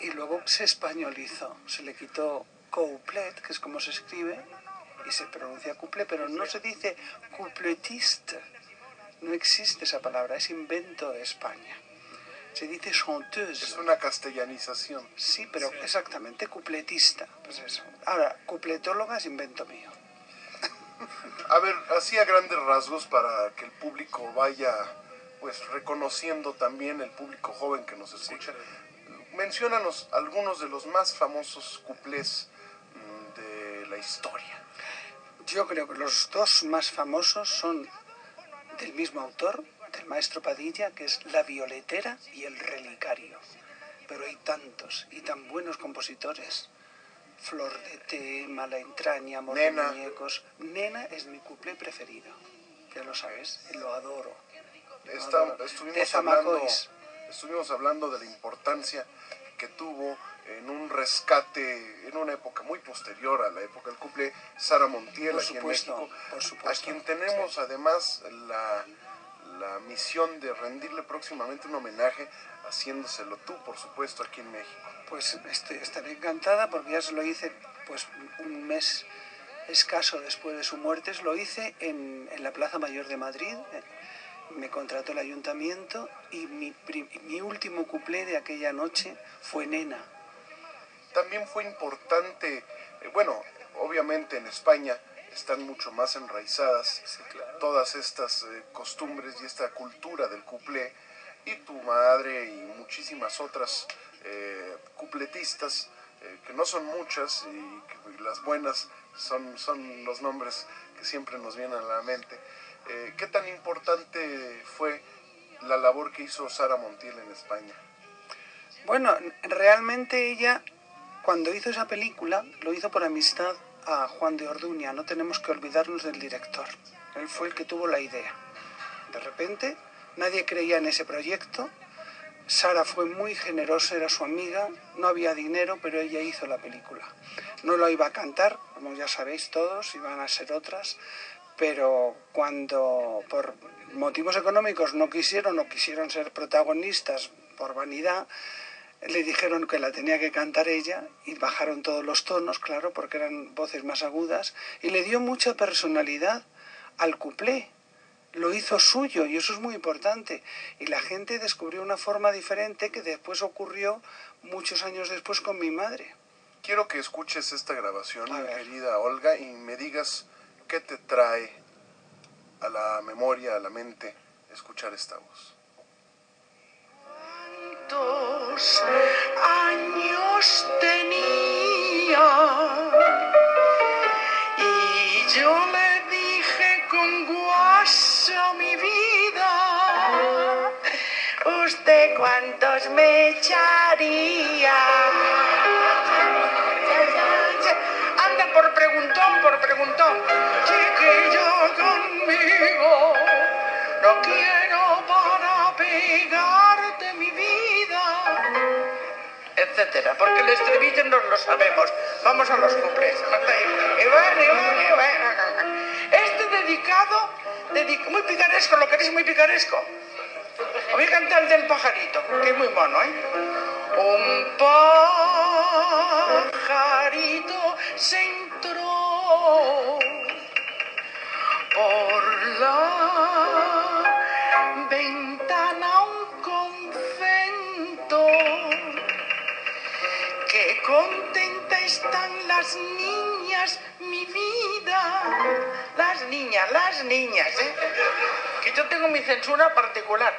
Y luego se españolizó, se le quitó couplet, que es como se escribe, y se pronuncia couplé, pero no se dice coupletiste. No existe esa palabra, es invento de España. Se dice chanteuse. Es una castellanización. Sí, pero exactamente, cupletista. Pues eso. Ahora, cupletóloga es invento mío. (laughs) A ver, así a grandes rasgos para que el público vaya pues reconociendo también el público joven que nos escucha. Menciónanos algunos de los más famosos cuplés historia. Yo creo que los dos más famosos son del mismo autor, del maestro Padilla, que es La Violetera y El Relicario. Pero hay tantos y tan buenos compositores. Flor de té, Mala entraña, Amor de Nena. muñecos. Nena es mi cuplé preferido. Ya lo sabes, lo adoro. Lo Está- adoro. de estuvimos, hablando, Zamacois. estuvimos hablando de la importancia que tuvo en un rescate en una época muy posterior a la época del cuplé, Sara Montiel Por aquí supuesto, en México, por supuesto, a quien tenemos además la, la misión de rendirle próximamente un homenaje, haciéndoselo tú, por supuesto, aquí en México. Pues estoy, estaré encantada porque ya se lo hice pues un mes escaso después de su muerte. Lo hice en, en la Plaza Mayor de Madrid. eh, Me contrató el ayuntamiento y mi, mi último cuplé de aquella noche fue Nena. También fue importante, eh, bueno, obviamente en España están mucho más enraizadas todas estas eh, costumbres y esta cultura del cuplé, y tu madre y muchísimas otras eh, cupletistas, eh, que no son muchas y que las buenas son, son los nombres que siempre nos vienen a la mente. Eh, ¿Qué tan importante fue la labor que hizo Sara Montiel en España? Bueno, realmente ella, cuando hizo esa película, lo hizo por amistad a Juan de Orduña. No tenemos que olvidarnos del director. Él fue el que tuvo la idea. De repente, nadie creía en ese proyecto. Sara fue muy generosa, era su amiga, no había dinero, pero ella hizo la película. No lo iba a cantar, como ya sabéis todos, iban a ser otras, pero cuando por motivos económicos no quisieron o quisieron ser protagonistas por vanidad, le dijeron que la tenía que cantar ella y bajaron todos los tonos, claro, porque eran voces más agudas, y le dio mucha personalidad al cuplé. Lo hizo suyo y eso es muy importante. Y la gente descubrió una forma diferente que después ocurrió muchos años después con mi madre. Quiero que escuches esta grabación, querida Olga, y me digas qué te trae a la memoria, a la mente, escuchar esta voz. ¿Cuántos años tenía? Y yo le dije con guasa mi vida, ¿usted cuántos me echaría? Anda por preguntón, por preguntón, chiquillo conmigo, no quiero etcétera, porque el estribillo nos lo sabemos. Vamos a los Iván. Este dedicado, dedic- muy picaresco, ¿lo queréis muy picaresco? Voy a cantar el del pajarito, que es muy mono, ¿eh? Un pajarito se entró por la ventana contenta están las niñas mi vida. Las niñas, las niñas, ¿eh? Que yo tengo mi censura particular.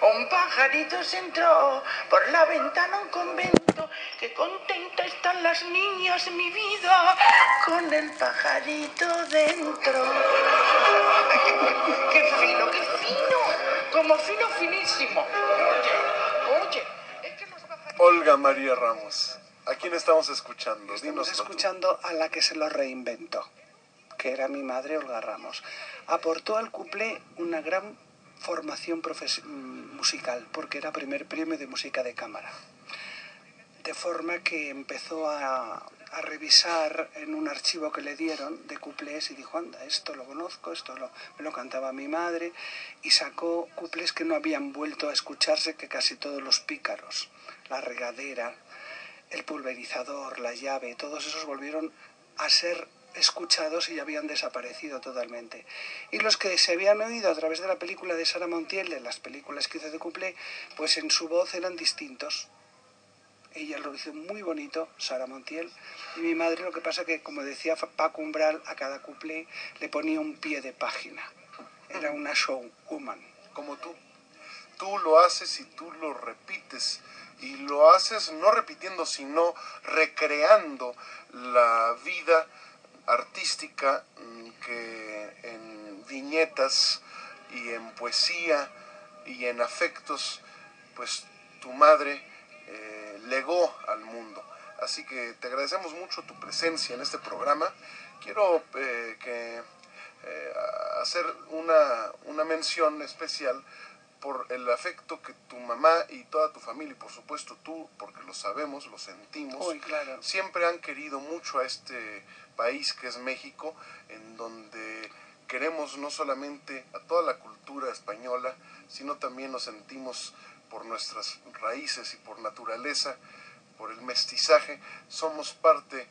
Un pajarito se entró por la ventana a un convento. Qué contenta están las niñas, mi vida, con el pajarito dentro. Qué fino, qué fino. Como fino, finísimo. Oye, oye. Olga María Ramos, ¿a quién estamos escuchando? Estamos tú. escuchando a la que se lo reinventó, que era mi madre Olga Ramos. Aportó al cuplé una gran formación mm, musical, porque era primer premio de música de cámara. De forma que empezó a, a revisar en un archivo que le dieron de cuplés y dijo, anda, esto lo conozco, esto lo, me lo cantaba mi madre, y sacó cuplés que no habían vuelto a escucharse, que casi todos los pícaros, la regadera, el pulverizador, la llave, todos esos volvieron a ser escuchados y habían desaparecido totalmente. Y los que se habían oído a través de la película de Sara Montiel, de las películas que hizo de Cuplé, pues en su voz eran distintos. Ella lo hizo muy bonito, Sara Montiel, y mi madre lo que pasa que, como decía Paco Umbral, a cada cuplé le ponía un pie de página. Era una showwoman. Como tú. Tú lo haces y tú lo repites. Y lo haces no repitiendo, sino recreando la vida artística mm, que en viñetas y en poesía y en afectos, pues tu madre eh, legó al mundo. Así que te agradecemos mucho tu presencia en este programa. Quiero eh, que eh, hacer una, una mención especial por el afecto que tu mamá y toda tu familia, y por supuesto tú, porque lo sabemos, lo sentimos, Uy, claro. siempre han querido mucho a este país que es México, en donde queremos no solamente a toda la cultura española, sino también nos sentimos por nuestras raíces y por naturaleza, por el mestizaje, somos parte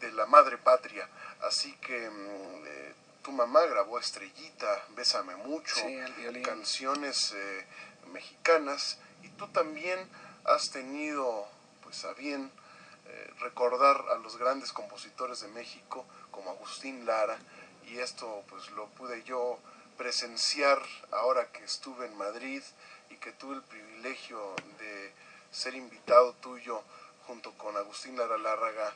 de la madre patria. Así que mm, eh, tu mamá grabó Estrellita, Bésame mucho, Sí, canciones eh, mexicanas, y tú también has tenido pues a bien eh, recordar a los grandes compositores de México como Agustín Lara, y esto pues lo pude yo presenciar ahora que estuve en Madrid y que tuve el privilegio de ser invitado tuyo junto con Agustín Lara Lárraga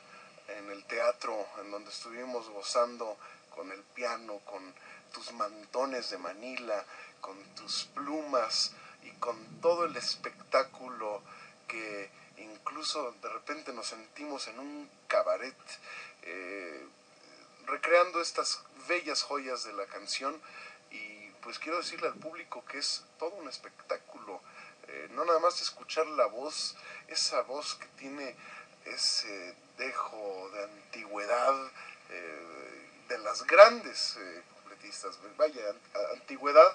en el teatro en donde estuvimos gozando con el piano, con tus mantones de Manila, con tus plumas y con todo el espectáculo que incluso de repente nos sentimos en un cabaret eh, recreando estas bellas joyas de la canción. Y pues quiero decirle al público que es todo un espectáculo, eh, no nada más escuchar la voz, esa voz que tiene ese dejo de antigüedad eh, de las grandes eh, completistas, vaya, an- antigüedad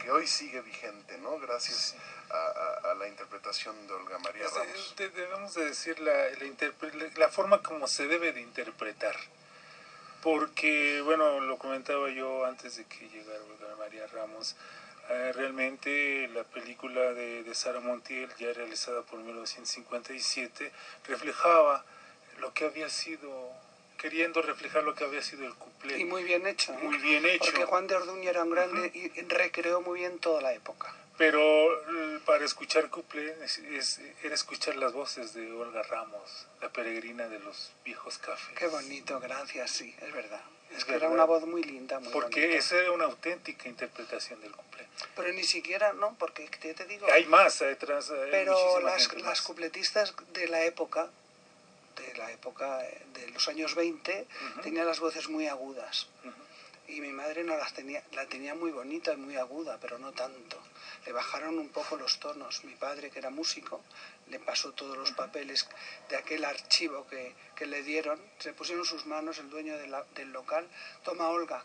que hoy sigue vigente, ¿no? Gracias a, a- a la interpretación de Olga María Pues, Ramos. eh, de- debemos de decir la, la, forma como se debe de interpretar. Porque, bueno, lo comentaba yo antes de que llegara Olga María Ramos, eh, realmente la película de, de Sara Montiel, ya realizada por 1957, reflejaba lo que había sido, queriendo reflejar lo que había sido el cuplé. Y muy bien hecho. ¿eh? Muy bien hecho. Porque Juan de Orduña era un grande y recreó muy bien toda la época. Pero eh, para escuchar cuplé es, es- era escuchar las voces de Olga Ramos, la peregrina de los viejos cafés. Qué bonito, gracias, sí, es verdad. Es, Es que era verdad. una voz muy linda, muy Porque bonita. esa era una auténtica interpretación del cuplé. Pero ni siquiera, no, porque te, te digo... Hay más, detrás, Pero las, las cupletistas de la época, de la época eh, de los años 20, tenían las voces muy agudas. Y mi madre no las tenía, la tenía muy bonita y muy aguda, pero no tanto. Le bajaron un poco los tonos. Mi padre, que era músico, le pasó todos los papeles de aquel archivo que, que le dieron. Se pusieron sus manos el dueño de la- del local. Toma, Olga,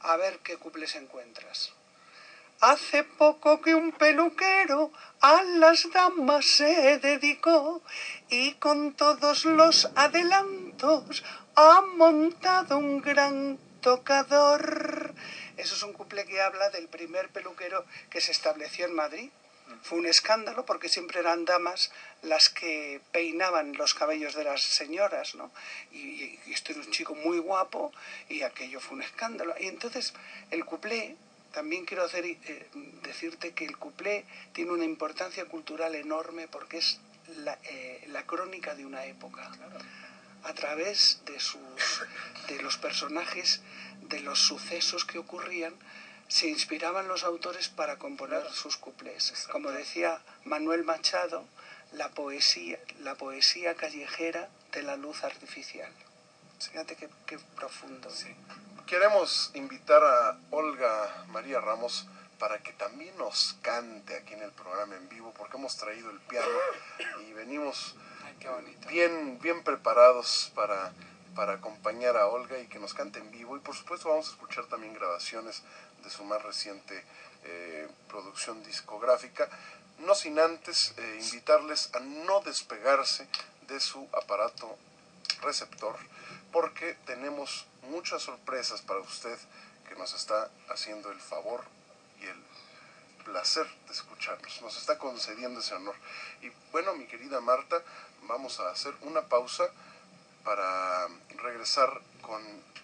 a ver qué cuples encuentras. Hace poco que un peluquero a las damas se dedicó y con todos los adelantos ha montado un gran tocador. Eso es un couple que habla del primer peluquero que se estableció en Madrid Fue un escándalo porque siempre eran damas las que peinaban los cabellos de las señoras, ¿no? Y, y este era un chico muy guapo y aquello fue un escándalo. Y entonces el cuplé, también quiero hacer, eh, decirte que el cuplé tiene una importancia cultural enorme porque es la, eh, la crónica de una época. A través de, sus, de los personajes, de los sucesos que ocurrían, se inspiraban los autores para componer sus cuplés. Como decía Manuel Machado, la poesía, la poesía callejera de la luz artificial. Fíjate qué, qué profundo. Queremos invitar a Olga María Ramos para que también nos cante aquí en el programa en vivo, porque hemos traído el piano y venimos bien, bien preparados para, para acompañar a Olga y que nos cante en vivo. Y por supuesto vamos a escuchar también grabaciones de su más reciente eh, producción discográfica, no sin antes eh, invitarles a no despegarse de su aparato receptor, porque tenemos muchas sorpresas para usted que nos está haciendo el favor y el placer de escucharnos, nos está concediendo ese honor. Y bueno, mi querida Marta, vamos a hacer una pausa para regresar con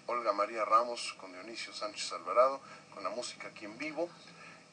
Olga María Ramos, con Dionisio Sánchez Alvarado, con la música aquí en vivo.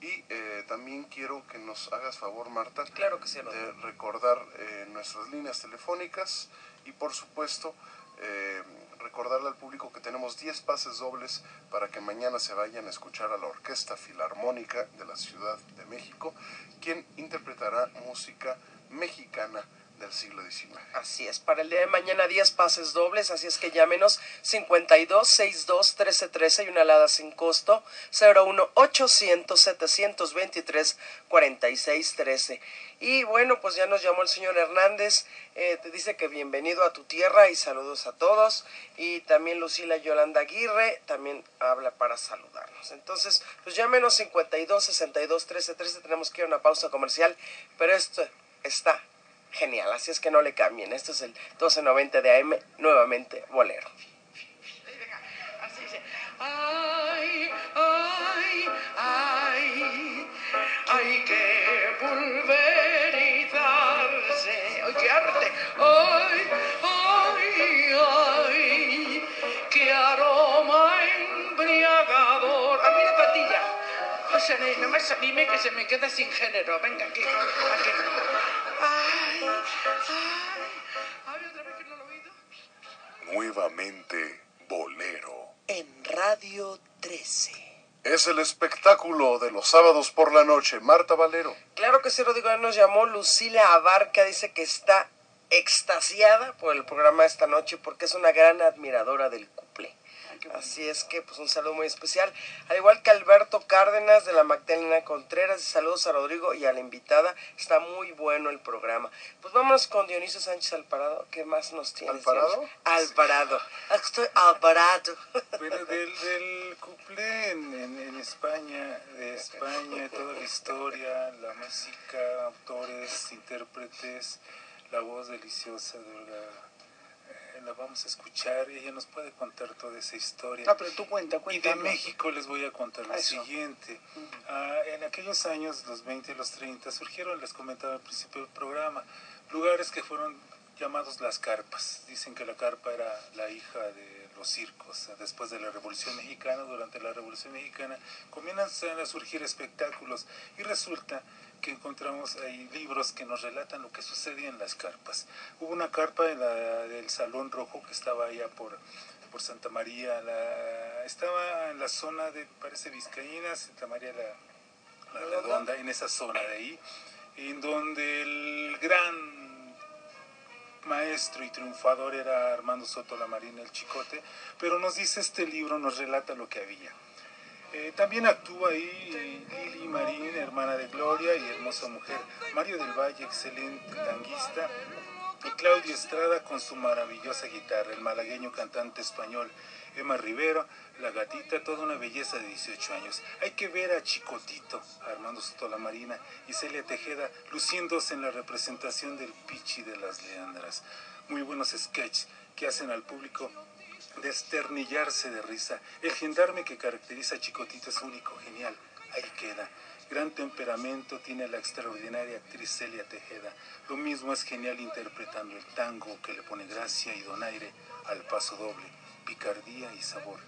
Y eh, también quiero que nos hagas favor, Marta, Claro que sí, Rodrigo. de recordar eh, nuestras líneas telefónicas y por supuesto eh, recordarle al público que tenemos 10 pases dobles para que mañana se vayan a escuchar a la Orquesta Filarmónica de la Ciudad de México, quien interpretará música mexicana del siglo XIX. Así es, para el día de mañana 10 pases dobles, así es que llámenos 52 62 13 13 y una alada sin costo 01 800 723 46 13. Y bueno, pues ya nos llamó el señor Hernández, eh, te dice que bienvenido a tu tierra y saludos a todos. Y también Lucila Yolanda Aguirre también habla para saludarnos. Entonces, pues llámenos 52 62 13 13, tenemos que ir a una pausa comercial, pero esto está genial, así es que no le cambien. Esto es el 1290 de AM, nuevamente Bolero. Así dice. Ay, ay, ay, hay que pulverizarse. ¡Ay, qué arte! ¡Ay, ay, ay! ¡Qué aroma embriagador! ¡Ah, mira, patilla! José, no me anime que se me queda sin género. Venga, aquí, aquí. Ay, ay. Ay, otra vez que no lo he oído. Nuevamente Bolero. En Radio 13. Es el espectáculo de los sábados por la noche. Marta Valero. Claro que sí, Rodrigo, ya nos llamó Lucila Abarca, dice que está extasiada por el programa esta noche porque es una gran admiradora del cuplé. Así es que, pues un saludo muy especial. Al igual que Alberto Cárdenas de la Magdalena Contreras, saludos a Rodrigo y a la invitada. Está muy bueno el programa. Pues vámonos con Dionisio Sánchez Alparado. ¿Qué más nos tienes? ¿Alvarado? Dionisio? Alvarado. Estoy Alvarado. Bueno, del, del cuplé en, en- en España, de España, toda la historia, la música, autores, intérpretes, la voz deliciosa de Olga, la vamos a escuchar y ella nos puede contar toda esa historia. No, pero tú cuenta, Y cuenta. de México les voy a contar lo Eso. siguiente. Ah, en aquellos años, los 20 y los 30, surgieron, les comentaba al principio del programa, lugares que fueron llamados las carpas. Dicen que la carpa era la hija de los circos. Después de la Revolución Mexicana, durante la Revolución Mexicana, comienzan a surgir espectáculos y resulta que encontramos ahí libros que nos relatan lo que sucedía en las carpas. Hubo una carpa en la, del Salón Rojo que estaba allá por, por Santa María, la, estaba en la zona de, parece Vizcaína, Santa María la, la Redonda, en esa zona de ahí, en donde el gran maestro y triunfador era Armando Soto la Marina, el Chicote, pero nos dice este libro, nos relata lo que había. Eh, también actúa ahí Lili Marín, hermana de Gloria y hermosa mujer, Mario del Valle, excelente tanguista, y Claudio Estrada con su maravillosa guitarra, el malagueño cantante español, Emma Rivero, la gatita, toda una belleza de 18 años. Hay que ver a Chicotito, a Armando Soto la Marina y Celia Tejeda luciéndose en la representación del Pichi de las Leandras. Muy buenos sketches que hacen al público desternillarse de risa. El gendarme que caracteriza a Chicotito es único, genial. Ahí queda. gran temperamento tiene la extraordinaria actriz Celia Tejeda. Lo mismo es genial interpretando el tango que le pone gracia y donaire al paso doble, picardía y sabor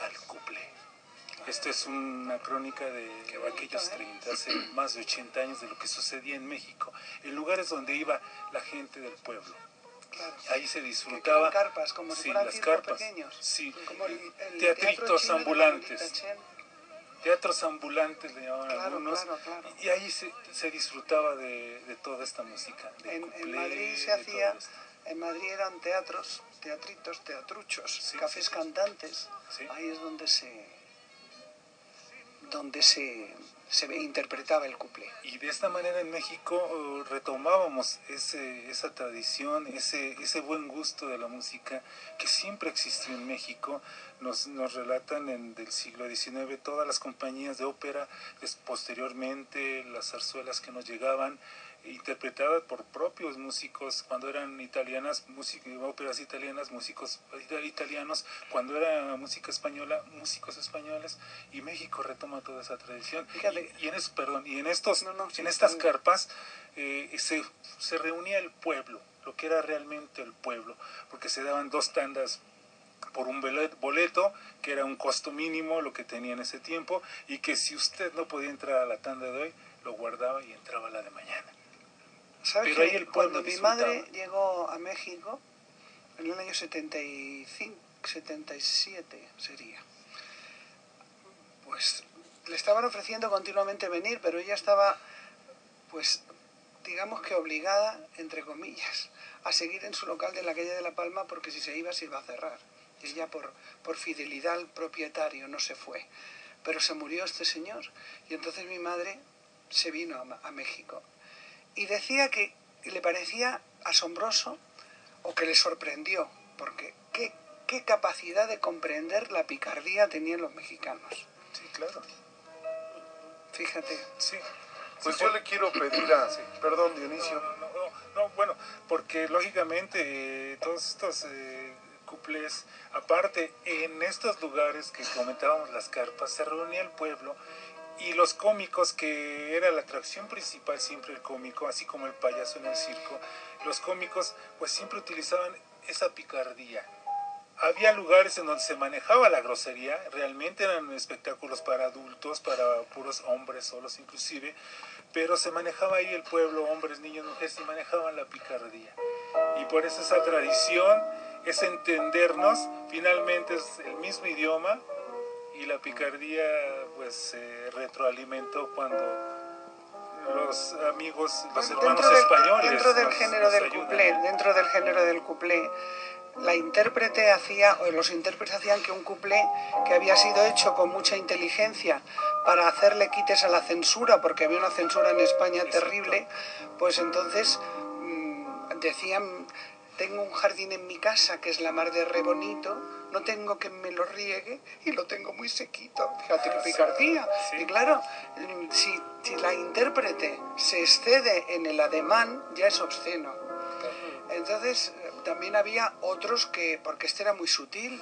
al couple. Esta es una crónica de aquellos 30, hace (clears throat) más de 80 años de lo que sucedía en México, en lugares donde iba la gente del pueblo. Ahí se disfrutaba. carpas, como si sí, las carpas. pequeños. Sí, Como el- el teatro teatritos de ambulantes. Teatros ambulantes le llamaban Claro, algunos. claro, claro. Y ahí se, se disfrutaba de, de toda esta música. de En, en Madrid se hacía, en Madrid eran teatros, teatritos, teatruchos, cafés cantantes. Ahí es donde se, donde se, se interpretaba el cuplé. Y de esta manera en México eh, retomábamos ese, esa tradición, ese, ese buen gusto de la música que siempre existió en México. Nos, nos relatan en del siglo XIX todas las compañías de ópera, des- posteriormente las zarzuelas que nos llegaban, interpretadas por propios músicos, cuando eran italianas, música, óperas italianas, músicos ita- italianos, cuando era música española, músicos españoles, y México retoma toda esa tradición. Y, y en es- perdón, y en estos, en estas carpas eh, se, se reunía el pueblo, lo que era realmente el pueblo, porque se daban dos tandas por un bolet- boleto, que era un costo mínimo lo que tenía en ese tiempo, y que si usted no podía entrar a la tanda de hoy, lo guardaba y entraba a la de mañana. ¿Sabes Pero que ahí el pueblo cuando mi madre llegó a México, en el año 75, 77 sería, pues le estaban ofreciendo continuamente venir, pero ella estaba, pues, digamos que obligada, entre comillas, a seguir en su local de la calle de La Palma porque si se iba se iba a cerrar. Y ella por, por fidelidad al propietario no se fue. Pero se murió este señor y entonces mi madre se vino a, a México y decía que le parecía asombroso o que le sorprendió, porque qué, qué capacidad de comprender la picardía tenían los mexicanos. Sí, claro. Fíjate. Sí. Pues yo le quiero pedir a... Perdón, Dionisio. No, bueno, porque lógicamente eh, todos estos eh, cuplés, aparte, en estos lugares que comentábamos las carpas, se reunía el pueblo y los cómicos, que era la atracción principal siempre el cómico, así como el payaso en el circo, los cómicos pues siempre utilizaban esa picardía. Había lugares en donde se manejaba la grosería, realmente eran espectáculos para adultos, para puros hombres solos inclusive, pero se manejaba ahí el pueblo, hombres, niños, mujeres, y manejaban la picardía. Y por eso esa tradición, es entendernos, finalmente es el mismo idioma, y la picardía pues se retroalimentó cuando los amigos, los hermanos Dentro del, españoles dentro del nos- género nos del cuplé, dentro del género del cuplé, la intérprete hacía, o los intérpretes hacían que un cuplé que había sido hecho con mucha inteligencia para hacerle quites a la censura, porque había una censura en España terrible, pues entonces mm, decían, tengo un jardín en mi casa que es la mar de re bonito, no tengo que me lo riegue y lo tengo muy sequito. Fíjate qué picardía. Y claro, mm, si, si la intérprete se excede en el ademán, ya es obsceno. Entonces eh, también había otros que, porque este era muy sutil,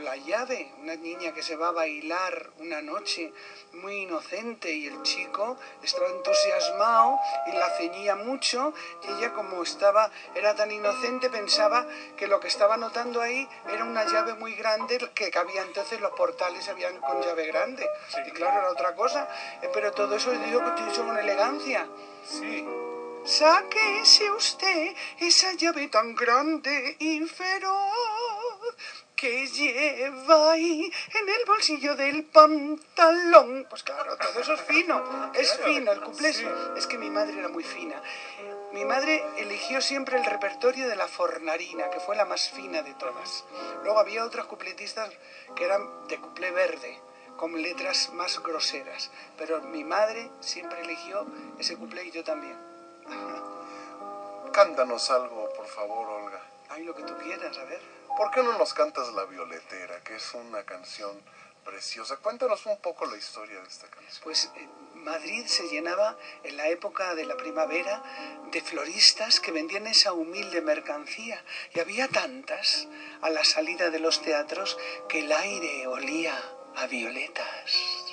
la llave, una niña que se va a bailar una noche muy inocente y el chico estaba entusiasmado y la ceñía mucho y ella como estaba, era tan inocente pensaba que lo que estaba notando ahí era una llave muy grande que cabía entonces los portales habían con llave grande. Y claro. era otra cosa, Eh, pero todo eso digo que dicho con elegancia. Sí. Sáquese usted esa llave tan grande y feroz que lleva ahí en el bolsillo del pantalón. Pues claro, todo eso es fino, es Claro, fino, el cuplé es- sí. es que mi madre era muy fina. Mi madre eligió siempre el repertorio de la fornarina, que fue la más fina de todas. Luego había otras cupletistas que eran de cuplé verde, con letras más groseras. Pero mi madre siempre eligió ese cuplé y yo también. Cántanos algo, por favor. Lo que tú quieras, a ver. ¿Por qué no nos cantas La Violetera, que es una canción preciosa? Cuéntanos un poco la historia de esta canción. Pues eh, Madrid se llenaba en la época de la primavera de floristas que vendían esa humilde mercancía. Y había tantas a la salida de los teatros que el aire olía a violetas.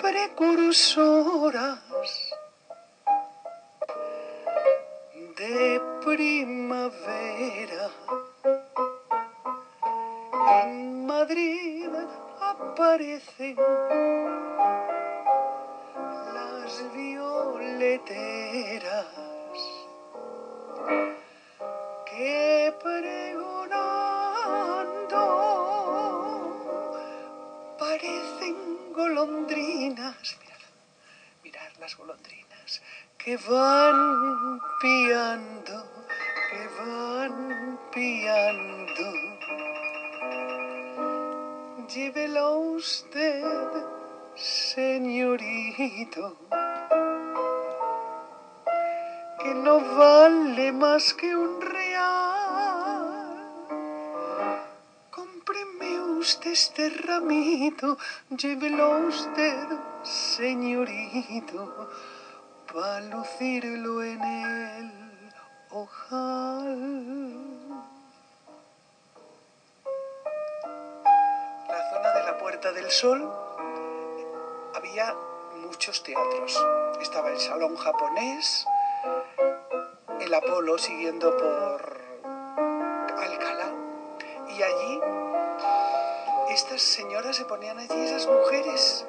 Precursoras de primavera. En Madrid aparecen las violeteras que pregonando golondrinas. Mirad, mirad las golondrinas que van piando, que van piando. Llévelo usted, señorito, que no vale más que un este ramito, llévelo usted, señorito, para lucirlo en el ojal. La zona de la Puerta del Sol había muchos teatros. Estaba el Salón Japonés, el Apolo siguiendo por Alcalá. Y allí, estas señoras se ponían allí, esas mujeres,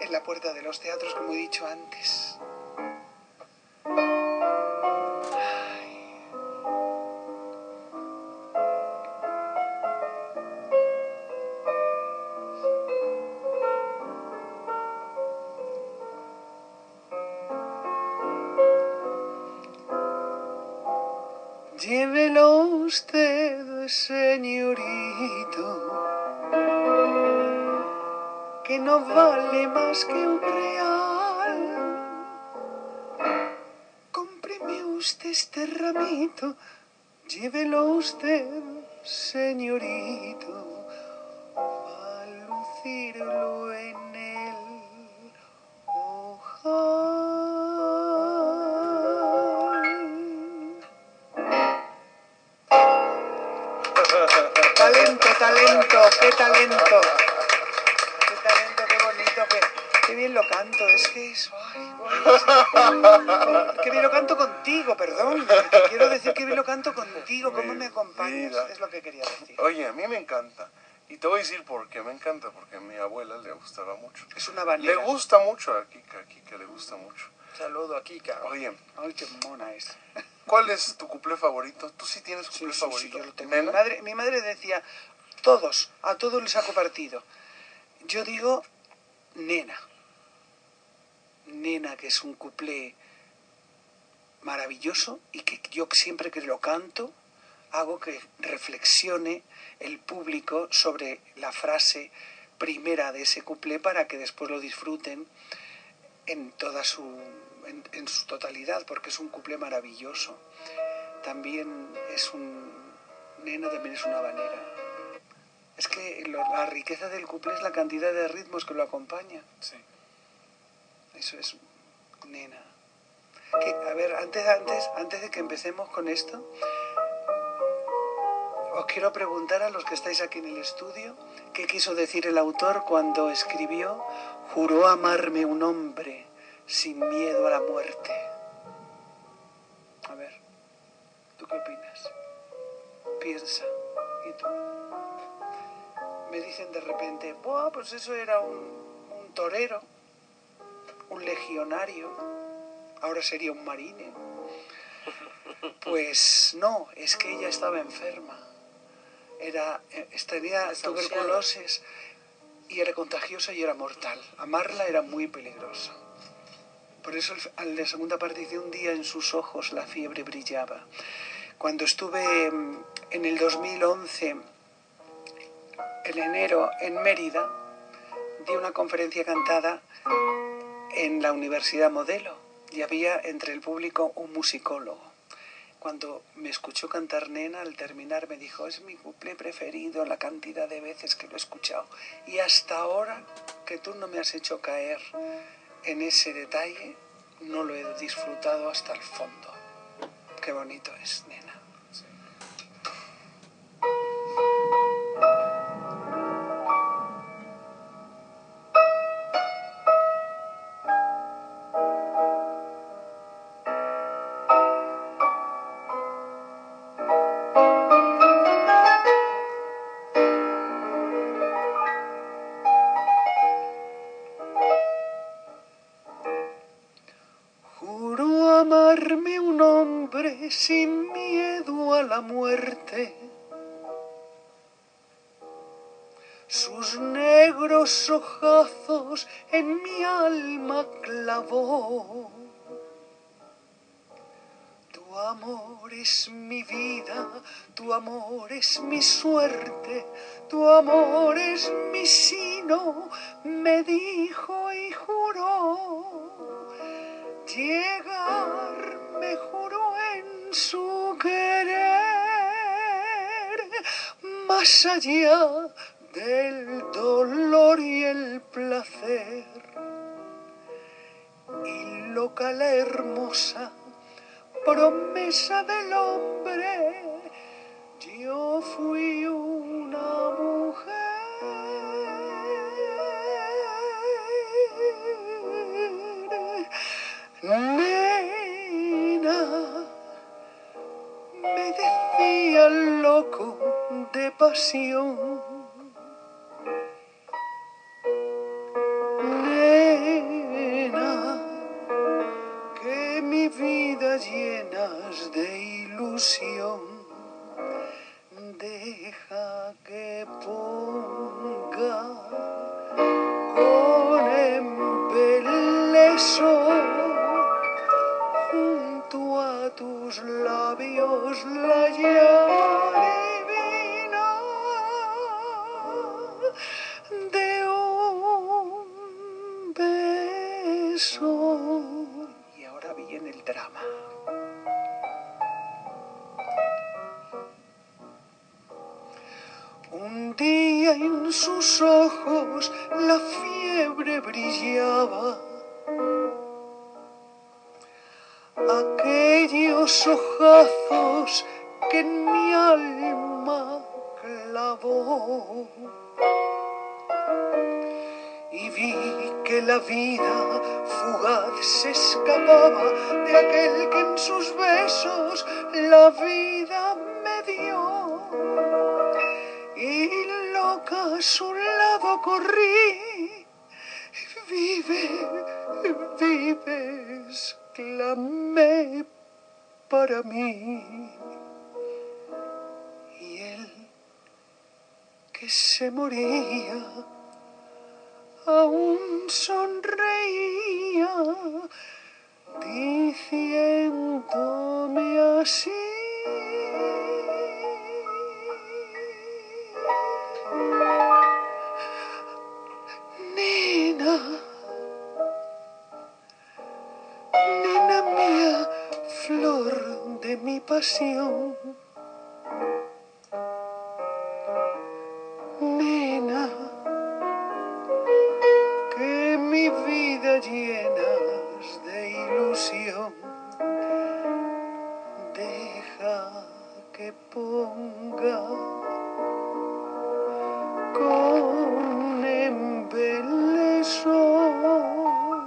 en la puerta de los teatros, como he dicho antes. Llévelo usted, señorito, a lucirlo en el Talento, talento, qué talento. Qué talento, qué bonito, qué, qué bien lo canto. Es que es. Qué bien lo canto contigo, perdón. Quiero decir que bien lo canto contigo. ¿Cómo me acompañas? Mira. Es lo que quería decir. Oye, a mí me encanta. Y te voy a decir por qué me encanta, porque a mi abuela le gustaba mucho. Es una Le banera. gusta mucho a Kika, a Kika le gusta mucho. Saludo a Kika. Oye, Ay, qué mona es. ¿cuál es tu cuplé favorito? ¿Tú sí tienes cuplé Sí, sí, favorito? yo lo tengo. Mi madre, mi madre decía, todos, a todos les saco partido. Yo digo, nena. Nena, que es un cuplé maravilloso y que yo siempre que lo canto hago que reflexione el público sobre la frase primera de ese cuplé para que después lo disfruten en toda su en, su totalidad porque es un cuplé maravilloso. También es un nena también es una habanera. Es que lo- la riqueza del cuplé es la cantidad de ritmos que lo acompaña. Sí. Eso es nena Que, a ver antes antes antes de que empecemos con esto os quiero preguntar a los que estáis aquí en el estudio qué quiso decir el autor cuando escribió juró amarme un hombre sin miedo a la muerte a ver ¿tú qué opinas? piensa ¿y tú? me dicen de repente Buah, pues eso era un, un torero un legionario ahora sería un marine pues no, es que ella estaba enferma. Era, eh, tenía tuberculosis y era contagiosa y era mortal. Amarla era muy peligroso. Por eso al- al la segunda parte dice un día en sus ojos la fiebre brillaba. Cuando estuve mm, en el 2011, en enero, en Mérida, di una conferencia cantada en la Universidad Modelo y había entre el público un musicólogo. Cuando me escuchó cantar Nena, al terminar me dijo, es mi cuplé preferido, la cantidad de veces que lo he escuchado. Y hasta ahora que tú no me has hecho caer en ese detalle, no lo he disfrutado hasta el fondo. Qué bonito es, Nena. Ojazos en mi alma clavó. Tu amor es mi vida, tu amor es mi suerte, tu amor es mi sino, me dijo y juró. Llegar me juró en su querer, más allá del dolor y el placer. Y loca la hermosa promesa del hombre, yo fui una mujer. Nena, me decía loco de pasión. De ilusión. Deja que ponga con embeleso junto a tus labios la llave divina de un beso. Y ahora viene el drama. Día en sus ojos la fiebre brillaba. Aquellos ojazos que en mi alma clavó. Y vi que la vida fugaz se escapaba de aquel que en sus besos la vida me dio su lado corrí. Vive, vives, clamé para mí. Y él que se moría aún sonreía diciéndome así. Nena, nena mía, flor de mi pasión. Nena, que mi vida llenas de ilusión. Deja que ponga embeleso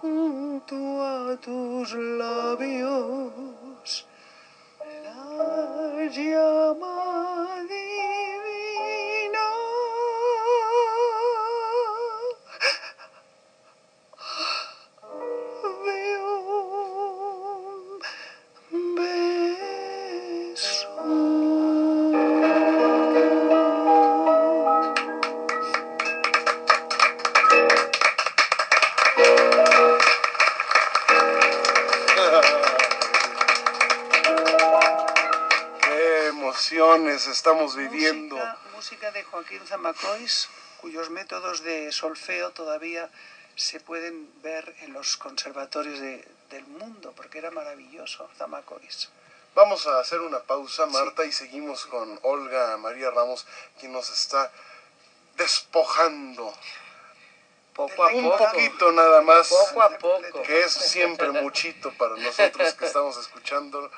junto a tus labios la llama estamos viviendo. Música, música de Joaquín Zamacois, cuyos métodos de solfeo todavía se pueden ver en los conservatorios de- del mundo, porque era maravilloso Zamacois. Vamos a hacer una pausa, Marta, y seguimos con Olga María Ramos, quien nos está despojando. Poco a un poco. poquito nada más. Poco a poco. (laughs) Que es siempre muchito para nosotros que estamos escuchando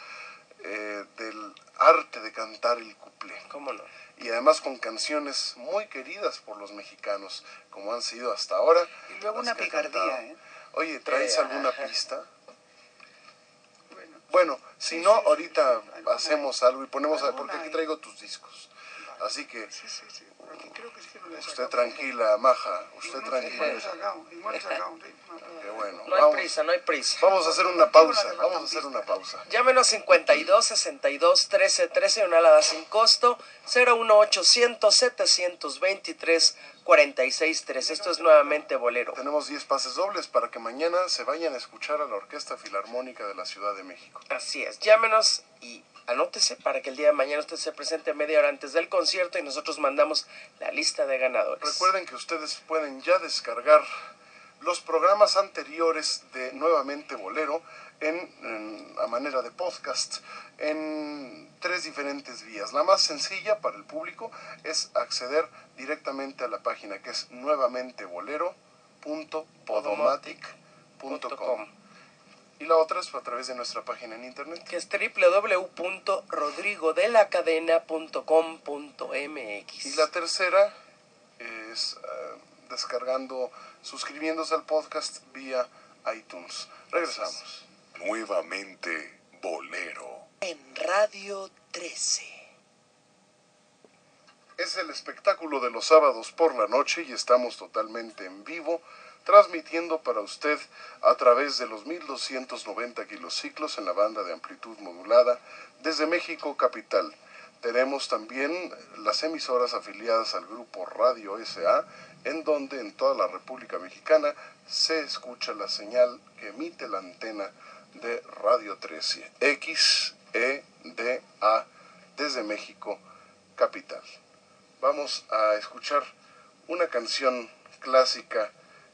eh, del arte de cantar el cuplé. ¿Cómo no? Y además con canciones muy queridas por los mexicanos, como han sido hasta ahora. Y luego una picardía. ¿eh? Oye, ¿traes Eh, alguna pista? Bueno, si no, ahorita hacemos algo y ponemos, a, porque aquí traigo tus discos. Así que Sí, sí, sí. Por aquí creo que sí que no le usted tranquila, Maja, usted Igual tranquila. sacado, igual he sacado, sí. Qué bueno. No hay Vamos, prisa, no hay prisa. vamos a hacer una pausa, vamos a hacer una pausa. Llámenos 52 62 13 13, una alada sin costo, 01800 723 46 3. Esto es nuevamente Bolero. Tenemos 10 pases dobles para que mañana se vayan a escuchar a la Orquesta Filarmónica de la Ciudad de México. Así es, llámenos y anótese para que el día de mañana usted se presente media hora antes del concierto y nosotros mandamos la lista de ganadores. Recuerden que ustedes pueden ya descargar los programas anteriores de Nuevamente Bolero en, en- a manera de podcast en tres diferentes vías. La más sencilla para el público es acceder directamente a la página que es nuevamentebolero.podomatic.com y la otra es a través de nuestra página en internet que es www.rodrigodelacadena.com.mx. Y la tercera es eh, descargando, suscribiéndose al podcast vía iTunes. Regresamos. Nuevamente Bolero. En Radio 13. Es el espectáculo de los sábados por la noche y estamos totalmente en vivo, transmitiendo para usted a través de los 1290 kilociclos en la banda de amplitud modulada desde México Capital. Tenemos también las emisoras afiliadas al grupo Radio SA, en donde en toda la República Mexicana se escucha la señal que emite la antena de Radio 13, XEDA, desde México Capital. Vamos a escuchar una canción clásica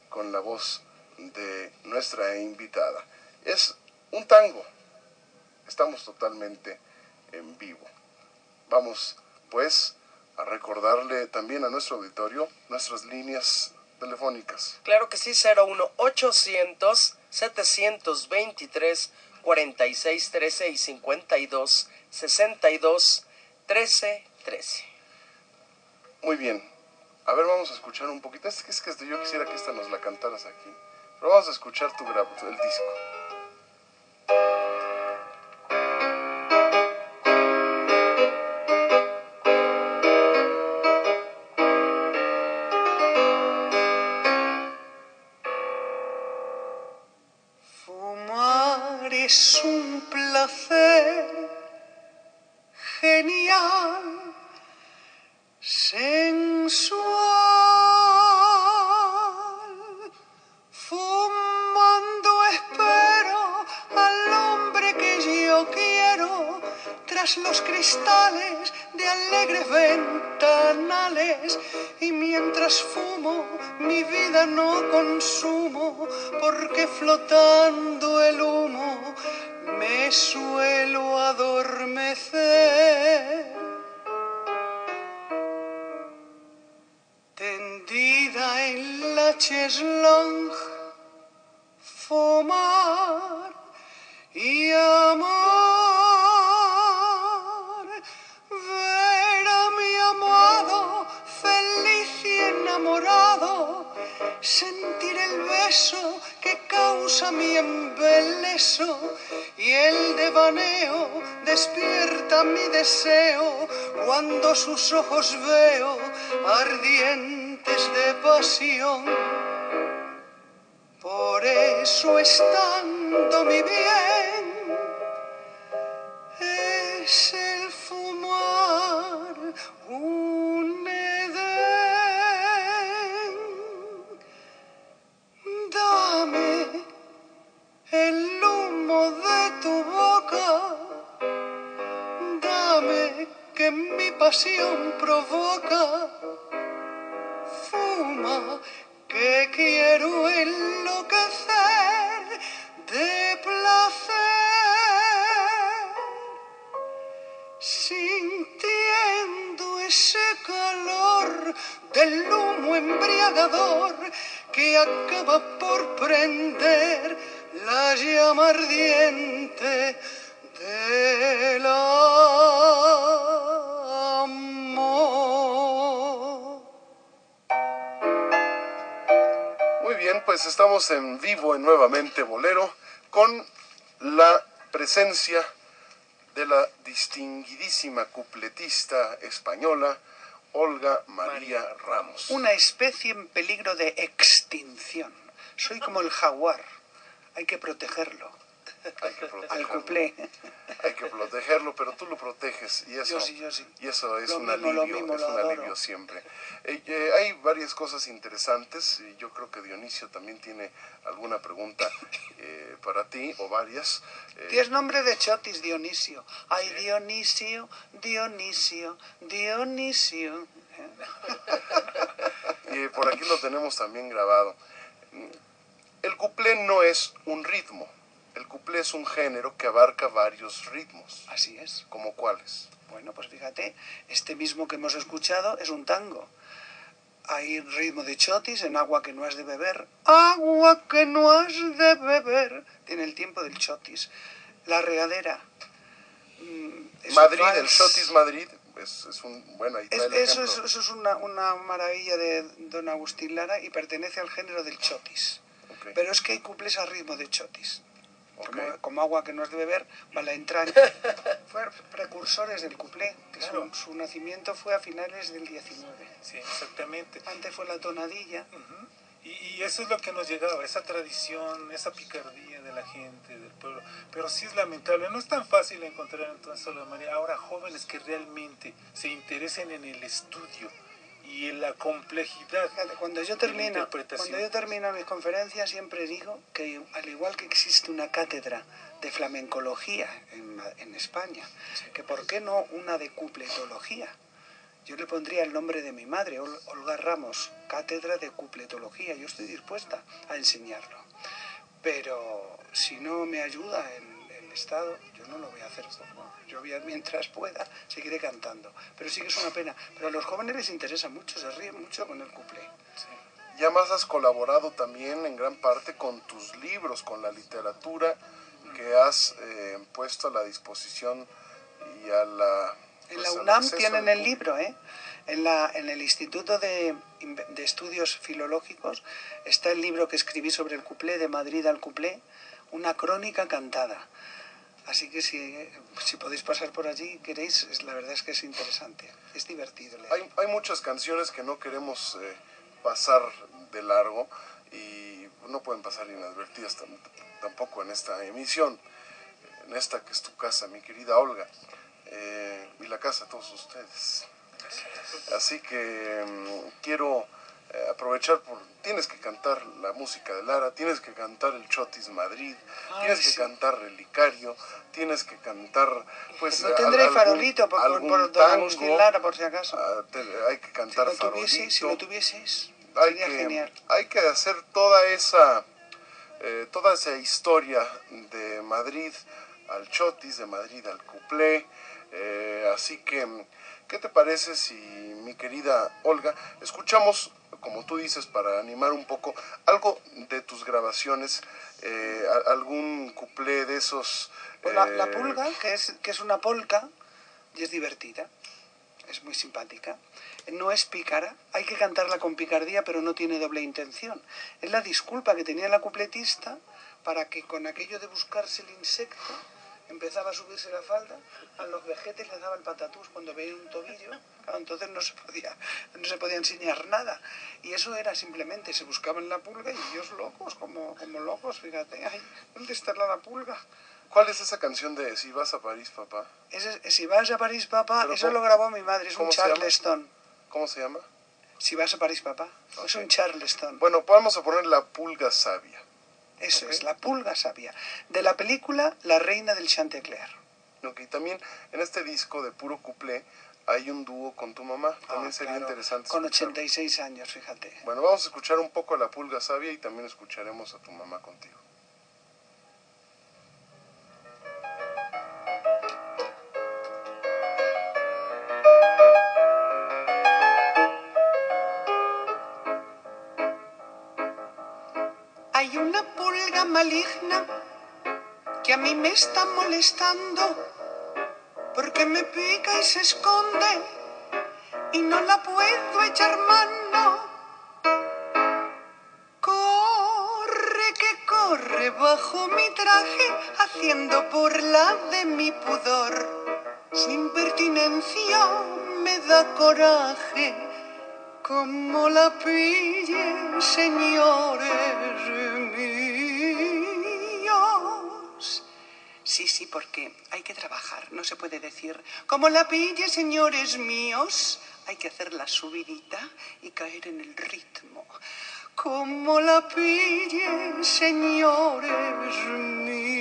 con la voz de nuestra invitada. Es un tango. Estamos totalmente en vivo. Vamos, pues, a recordarle también a nuestro auditorio nuestras líneas telefónicas. Claro que sí, 01800 723 46 13 y 52 62 13 13. Muy bien. A ver, vamos a escuchar un poquito. Es que, es que yo quisiera que esta nos la cantaras aquí. Pero vamos a escuchar tu grab, el disco. Flotando el humo me suelo adormecer. Tendida en la cheslong, fumar sentir el beso que causa mi embeleso y el devaneo despierta mi deseo cuando sus ojos veo ardientes de pasión. Por eso estando mi bien es mi pasión provoca. Fuma que quiero enloquecer de placer, sintiendo ese calor del humo embriagador que acaba por prender la llama ardiente del amor. Pues estamos en vivo en Nuevamente Bolero con la presencia de la distinguidísima cupletista española Olga María Ramos. Una especie en peligro de extinción. Soy como el jaguar. Hay que protegerlo. Hay que Al protegerlo. cuplé. Hay que protegerlo, pero tú lo proteges y eso, Yo sí, yo sí. Y eso es Lo un mismo, alivio, mismo, es un adoro. alivio siempre. Eh, eh, hay varias cosas interesantes y yo creo que Dionisio también tiene alguna pregunta eh, para ti o varias. Tienes nombre de chotis, Dionisio. Ay, Dionisio, Dionisio, Dionisio. (laughs) y por aquí lo tenemos también grabado. El cuplé no es un ritmo, el cuplé es un género que abarca varios ritmos. Así es. ¿Como cuáles? Bueno, pues fíjate, este mismo que hemos escuchado es un tango. Hay ritmo de chotis en agua que no has de beber. Agua que no has de beber. Tiene el tiempo del chotis. La regadera. mm, es Madrid, el. Chotis Madrid, es, es un... Bueno, ahí Es- eso, es, eso es una, una maravilla de don Agustín Lara y pertenece al género del chotis. Pero es que hay cuplés a ritmo de chotis. Como, como agua que no has de beber, va la entraña. (laughs) Fueron precursores del cuplé, que su- Claro. su, nacimiento fue a finales del 19. Sí, exactamente. Antes fue la tonadilla. Y, y eso es lo que nos llegaba, esa tradición, esa picardía de la gente, del pueblo. Pero sí es lamentable, no es tan fácil encontrar entonces a la María. Ahora jóvenes que realmente se interesen en el estudio y en la complejidad Cuando yo termino, cuando yo termino mis conferencias siempre digo que al igual que existe una cátedra de flamencología en, en España, que por qué no una de cupletología. Yo le pondría el nombre de mi madre, Ol- Olga Ramos, cátedra de cupletología. Yo estoy dispuesta a enseñarlo. Pero si no me ayuda el Estado, yo no lo voy a hacer. Yo voy a- mientras pueda, seguiré cantando. Pero sí que es una pena. Pero a los jóvenes les interesa mucho, se ríen mucho con el cuplé. Y además has colaborado también en gran parte con tus libros, con la literatura que has eh, puesto a la disposición y a la... En la pues, UNAM tienen el libro, ¿eh? En, la, en el Instituto de, de Estudios Filológicos está el libro que escribí sobre el cuplé, de Madrid al cuplé, una crónica cantada. Así que si, si podéis pasar por allí, queréis, es- la verdad es que es interesante, es divertido leer. Hay, hay muchas canciones que no queremos eh, pasar de largo y no pueden pasar inadvertidas tam- tampoco en esta emisión, en esta que es tu casa, mi querida Olga, eh, y la casa de todos ustedes. Así que mm, quiero eh, aprovechar por... Tienes que cantar la música de Lara, tienes que cantar el Chotis Madrid, Ay, tienes que sí. cantar Relicario, tienes que cantar... Pues, no tendré algún- farolito por, por, algún por don tango, Agustín Lara, por si acaso. ah, te- hay que Si cantar lo tuvieseis, si lo farolito tuvieseis, hay sería que, genial. hay que hacer toda esa eh, toda esa historia de Madrid al Chotis, de Madrid al Cuplé. eh, así que, ¿qué te parece si, mi querida Olga, escuchamos, como tú dices, para animar un poco, algo de tus grabaciones, eh, algún cuplé de esos... Pues la, la eh, pulga, que es, que es una polca, y es divertida, es muy simpática. No es pícara, hay que cantarla con picardía, pero no tiene doble intención. Es la disculpa que tenía la cupletista para que con aquello de buscarse el insecto empezaba a subirse la falda, a los vejetes les daba el patatús cuando veía un tobillo, claro, entonces no se podía, no se podía enseñar nada. Y eso era simplemente, se buscaban la pulga y ellos locos, como, como locos, fíjate, ay, ¿dónde está la, pulga? ¿Cuál es esa canción de Si vas a París, papá? Ese- si vas a París, papá, Pero eso ¿cómo- lo grabó mi madre, es un? Charleston. ¿Cómo se llama? Si vas a París, papá, es un Charleston. Bueno, vamos a poner la pulga sabia. Eso es, la pulga sabia. De la película La reina del Chantecler. Ok, también en este disco de puro cuplé hay un dúo con tu mamá. También Ah, sería claro, interesante. Con escucharlo. 86 años, fíjate. Bueno, vamos a escuchar un poco a la pulga sabia y también escucharemos a tu mamá contigo. Maligna que a mí me está molestando porque me pica y se esconde y no la puedo echar mano. Corre que corre bajo mi traje haciendo burla de mi pudor. Su impertinencia me da coraje, como la pille, señores Sí, sí, porque hay que trabajar, no se puede decir, como la pille, señores míos, hay que hacer la subidita y caer en el ritmo. Como la pille, señores míos,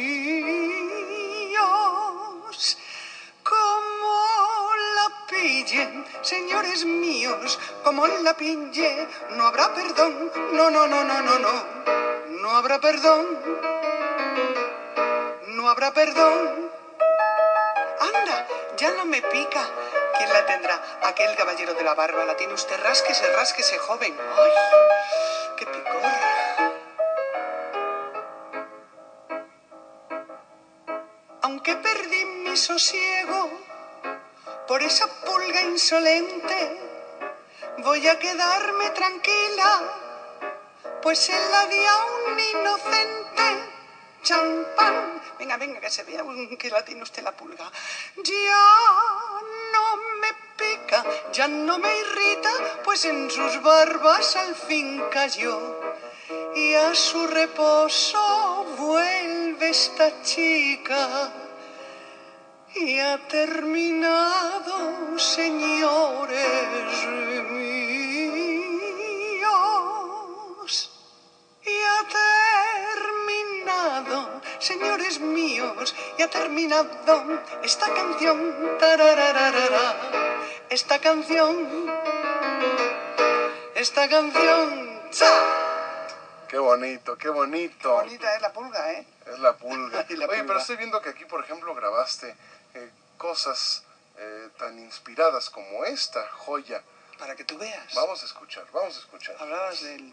como la pillen, señores míos, como la pille, no habrá perdón, no, no, no, no, no, no, no habrá perdón, no habrá perdón. Anda, ya no me pica. ¿Quién la tendrá? Aquel caballero de la barba. La tiene usted, rásquese, rásquese, joven. ¡Ay! ¡Qué picor! Aunque perdí mi sosiego por esa pulga insolente, voy a quedarme tranquila, pues él la di a un inocente champán. Venga, venga, que se vea que la tiene usted la pulga. Ya no me pica, ya no me irrita, pues en sus barbas al fin cayó. Y a su reposo vuelve esta chica. Y ha terminado, señores señores míos, y ha terminado esta canción. esta canción, esta canción. ¡Cha! Qué bonito, qué bonito. Bonita es la pulga, ¿eh? Es la pulga. (laughs) Y la Oye, pulga. pero estoy viendo que aquí, por ejemplo, grabaste eh, cosas eh, tan inspiradas como esta joya. Para que tú veas. Vamos a escuchar, vamos a escuchar. Hablabas del...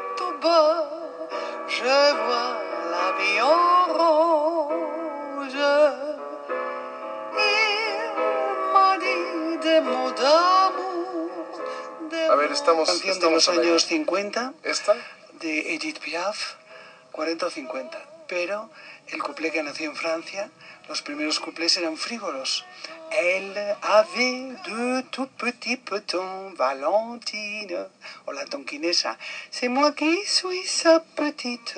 bas, je vois la vie en rose. Il m'a dit des mots d'amour. des A ver, estamos, Canción de estamos los años 50 ¿Esta? de Edith Piaf, 40 o 50. Pero el cuplé que nació en Francia, los primeros cuplés eran frívolos. Elle avait de tout petits petons, Valentine, o la tonquinesa. C'est moi qui suis sa petite,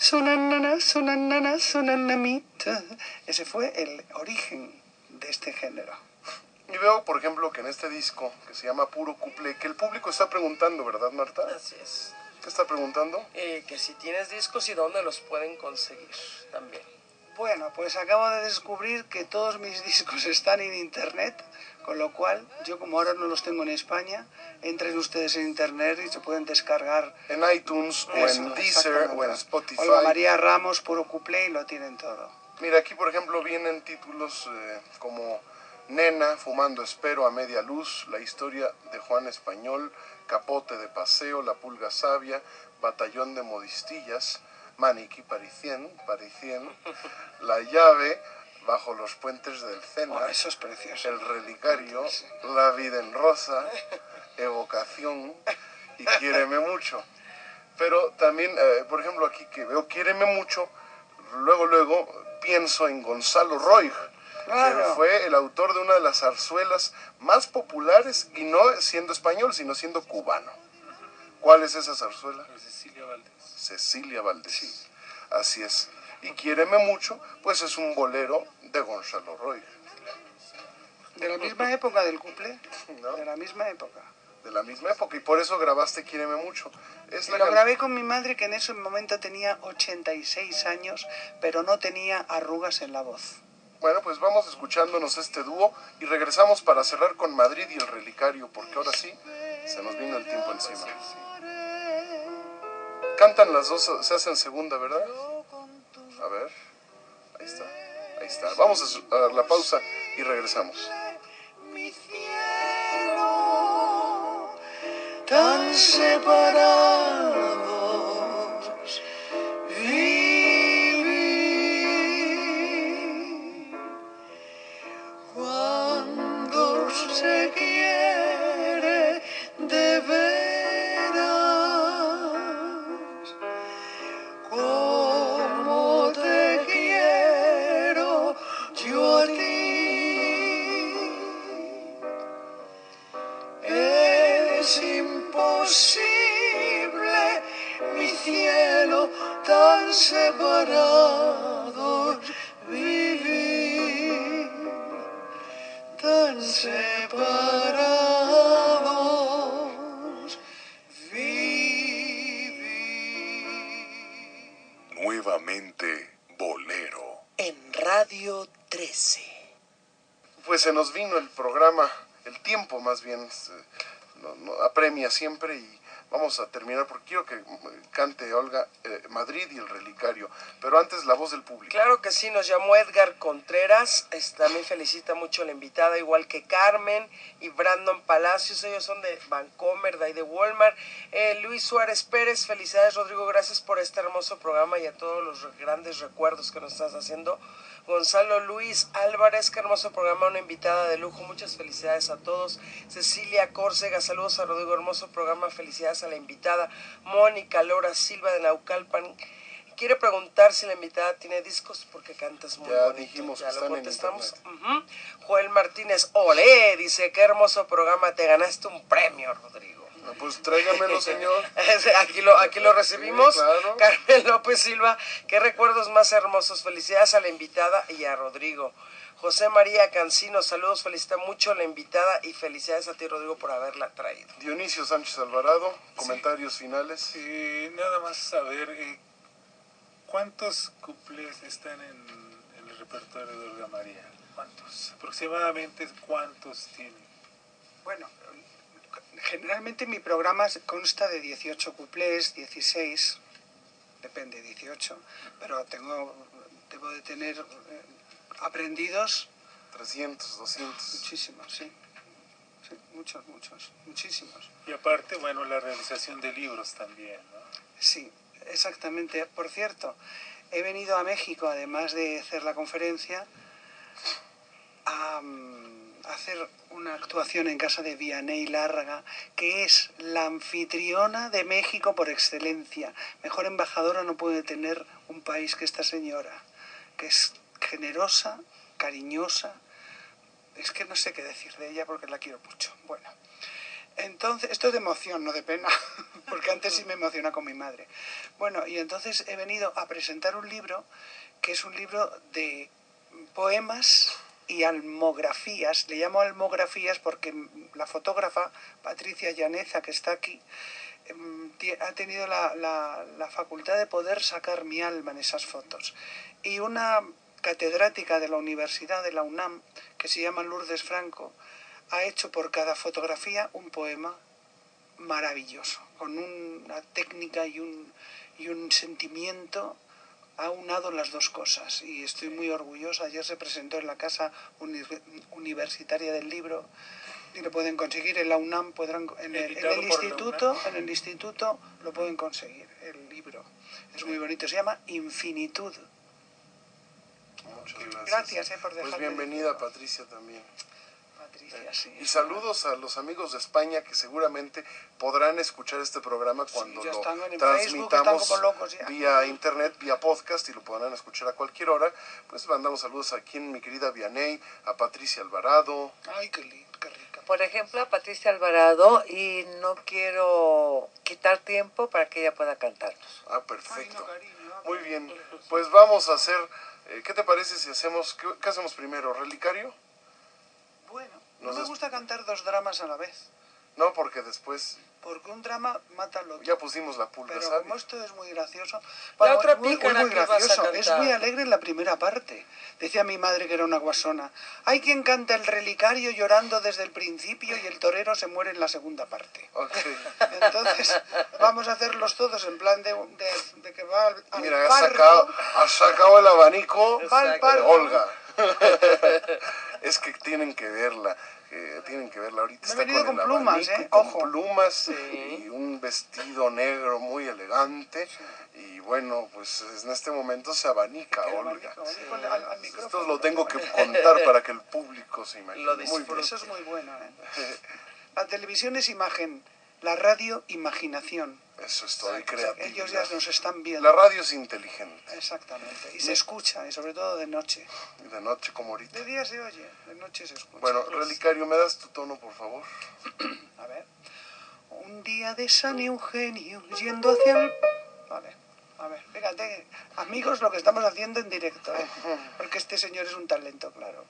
son anana, son anana, son anamite. Ese fue el origen de este género. Y veo, por ejemplo, que en este disco, que se llama Puro Cuplé, que el público está preguntando, ¿verdad, Marta? Así es. ¿Qué está preguntando? Eh, que si tienes discos y dónde los pueden conseguir también. Bueno, pues acabo de descubrir que todos mis (laughs) discos están en internet, con lo cual yo como ahora no los tengo en España, entren ustedes en internet y se pueden descargar En iTunes o Eso, en Deezer o en Spotify. Olga María Ramos, puro cuplé y lo tienen todo. Mira, aquí por ejemplo vienen títulos eh, como Nena, Fumando Espero a Media Luz, La Historia de Juan Español, Capote de Paseo, La Pulga Sabia, Batallón de Modistillas, Maniquí Paricien, Paricien, (laughs) La Llave, Bajo los Puentes del Cena, Oh, eso es precioso. El Relicario, La Vida en Rosa, Evocación y (laughs) Quiéreme Mucho. Pero también, eh, por ejemplo, aquí que veo Quiéreme Mucho, luego, luego pienso en Gonzalo Roig, que fue el autor de una de las zarzuelas más populares, y no siendo español, sino siendo cubano. ¿Cuál es esa zarzuela? Cecilia Valdés. Cecilia Valdés. Así es. Y Quiéreme Mucho, pues es un bolero de Gonzalo Roig. De la misma época del cuplé, (laughs) de la misma época. De la misma época, y por eso grabaste Quiéreme Mucho. Es la lo can- grabé con mi madre que en ese momento tenía 86 años, pero no tenía arrugas en la voz. Bueno, pues vamos escuchándonos este dúo y regresamos para cerrar con Madrid y el Relicario, porque ahora sí Se nos vino el tiempo encima. Cantan las dos, se hacen segunda, ¿verdad? A ver. Ahí está. Ahí está. Vamos a dar la pausa y regresamos. tan separados separados vivir, tan separados Nuevamente Bolero. En Radio 13. Pues se nos vino el programa, el tiempo más bien, se- no- no- apremia siempre y vamos a terminar porque quiero que cante Olga eh, Madrid y el Relicario, pero antes la voz del público. Claro que sí, nos llamó Edgar Contreras, también felicita mucho a la invitada, igual que Carmen y Brandon Palacios, ellos son de Vancomer, de ahí de Walmart. Eh, Luis Suárez Pérez, felicidades Rodrigo, gracias por este hermoso programa y a todos los grandes recuerdos que nos estás haciendo. Gonzalo Luis Álvarez, qué hermoso programa, una invitada de lujo, muchas felicidades a todos. Cecilia Córcega, saludos a Rodrigo, hermoso programa, felicidades a la invitada. Mónica Lora Silva de Naucalpan, quiere preguntar si la invitada tiene discos porque cantas muy Ya bonito. dijimos ya que lo contestamos. Joel Martínez, olé, dice, qué hermoso programa, te ganaste un premio, Rodrigo. Pues tráigamelo, señor. (laughs) aquí, lo, aquí lo recibimos. Sí, claro. Carmen López Silva, qué recuerdos más hermosos. Felicidades a la invitada y a Rodrigo. José María Cancino, saludos, felicita mucho a la invitada y felicidades a ti, Rodrigo, por haberla traído. Dionisio Sánchez Alvarado, comentarios finales. Eh, nada más saber eh, cuántos cuplés están en, en el repertorio de Olga María. ¿Cuántos? Aproximadamente cuántos tiene. Bueno, generalmente mi programa consta de 18 cuplés, 16, depende, 18, pero tengo, debo de tener eh, aprendidos 300, 200. muchísimos, sí. Sí, muchos, muchos, muchísimos. Y aparte, bueno, la realización de libros también, ¿no? Sí, exactamente. Por cierto, he venido a México, además de hacer la conferencia, a hacer una actuación en casa de Vianey Lárraga, que es la anfitriona de México por excelencia. Mejor embajadora no puede tener un país que esta señora, que es generosa, cariñosa. Es que no sé qué decir de ella porque la quiero mucho. Bueno, entonces, esto es de emoción, no de pena, (laughs) porque antes sí me emociona con mi madre. Bueno, y entonces he venido a presentar un libro que es un libro de poemas y almografías. Le llamo almografías porque la fotógrafa Patricia Llaneza, que está aquí, em, ha tenido la, la- la facultad de poder sacar mi alma en esas fotos. Y una catedrática de la Universidad de la UNAM, que se llama Lourdes Franco, ha hecho por cada fotografía un poema maravilloso, con una técnica y un, y un sentimiento ha unado las dos cosas y estoy muy orgullosa. Ayer se presentó en la Casa Uni- Universitaria del Libro y lo pueden conseguir en la UNAM, podrán, en, el, en el instituto, UNAM. en el instituto lo pueden conseguir el libro. Es muy bonito, se llama Infinitud. Muchas gracias. Gracias, eh, por Pues bienvenida Patricia también. Patricia, sí. Y saludos a los amigos de España que seguramente podrán escuchar este programa cuando lo Facebook, transmitamos locos vía internet, vía podcast y lo podrán escuchar a cualquier hora. Pues mandamos saludos aquí en mi querida Vianey, a Patricia Alvarado. Ay, qué lindo, qué rica. Por ejemplo, a Patricia Alvarado y no quiero quitar tiempo para que ella pueda cantarnos. Ah, perfecto. Muy bien. Pues vamos a hacer, eh, ¿qué te parece si hacemos, qué, qué hacemos primero? ¿Relicario? Bueno, no me gusta cantar dos dramas a la vez. No, porque después Porque un drama mata al otro. ya pusimos la pulga, Pero ¿sabes? como esto es muy gracioso, La otra es muy, muy gracioso, es muy alegre en la primera parte. Decía mi madre que era una guasona. Hay quien canta el relicario llorando desde el principio y el torero se muere en la segunda parte. Entonces, vamos a hacerlos todos en plan de, de- de que va al, al Mira, has sacado, has sacado el abanico Va al. Olga. (laughs) es que tienen que verla. Que tienen que verla ahorita. Me Está con, con el plumas, abanico, ¿eh? con Ojo. plumas y un vestido negro muy elegante. Y bueno, pues en este momento se abanica Olga. Esto lo tengo que (laughs) contar para que el público se imagine. Lo muy bien. Eso es muy bueno. ¿eh? (laughs) La televisión es imagen, la radio imaginación. Eso es todo, y creatividad. ellos ya nos están viendo. La radio es inteligente. Exactamente. Y se escucha, y sobre todo de noche. De noche como ahorita. De día se oye, de noche se escucha. Bueno, Relicario, ¿me das tu tono, por favor? (clears throat) A ver. Un día de San Eugenio yendo hacia el... Vale. A ver, fíjate, amigos, lo que estamos haciendo en directo, ¿eh? (laughs) Porque este señor es un talento, claro.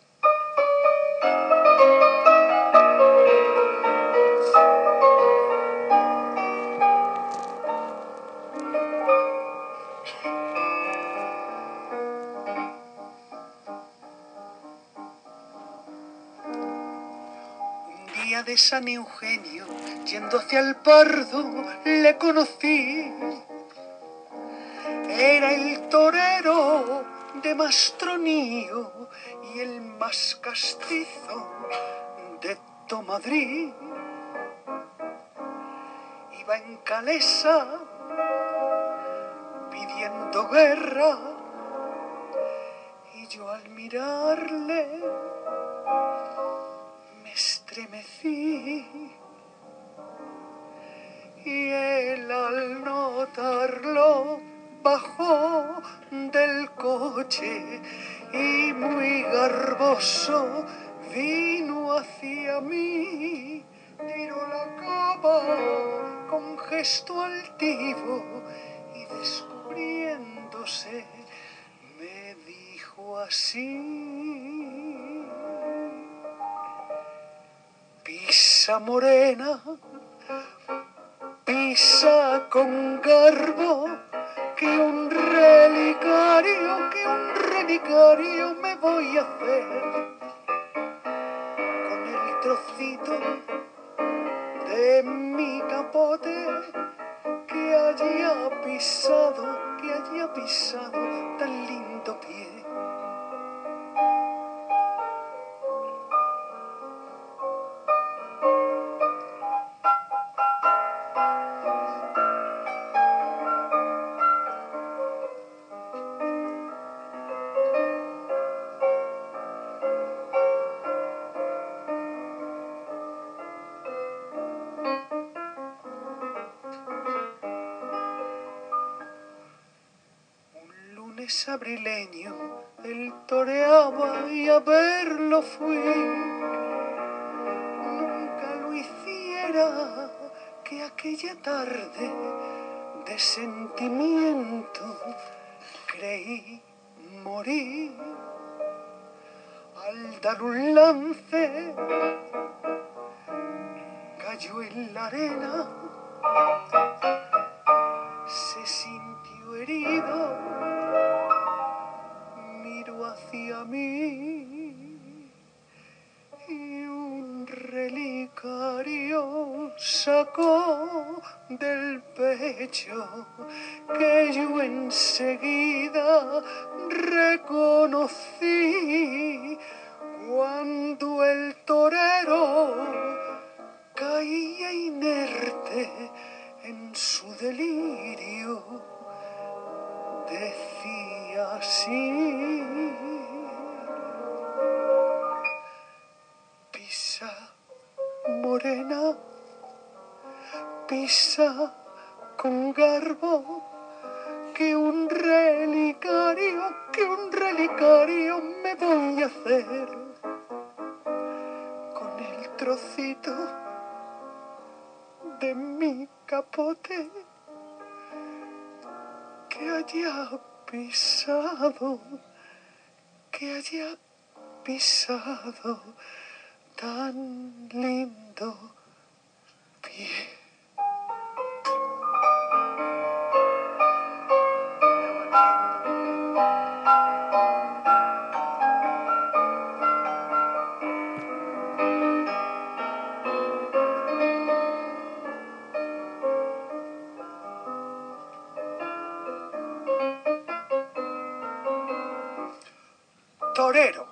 De San Eugenio, yendo hacia el Pardo, le conocí. Era el torero de Mastronío y el más castizo de Tomadrid. Iba en calesa pidiendo guerra y yo al mirarle y él al notarlo bajó del coche y muy garboso vino hacia mí, tiró la capa con gesto altivo y descubriéndose me dijo así. Morena, pisa con garbo, que un relicario, que un relicario me voy a hacer. Con el trocito de mi capote que haya pisado, que haya pisado tan lindo abrileño, él toreaba y a verlo fui. Nunca lo hiciera que aquella tarde de sentimiento creí morir. Al dar un lance, cayó en la arena, pecho que yo enseguida reconocí pisado, que haya pisado tan lindo pie. Torero.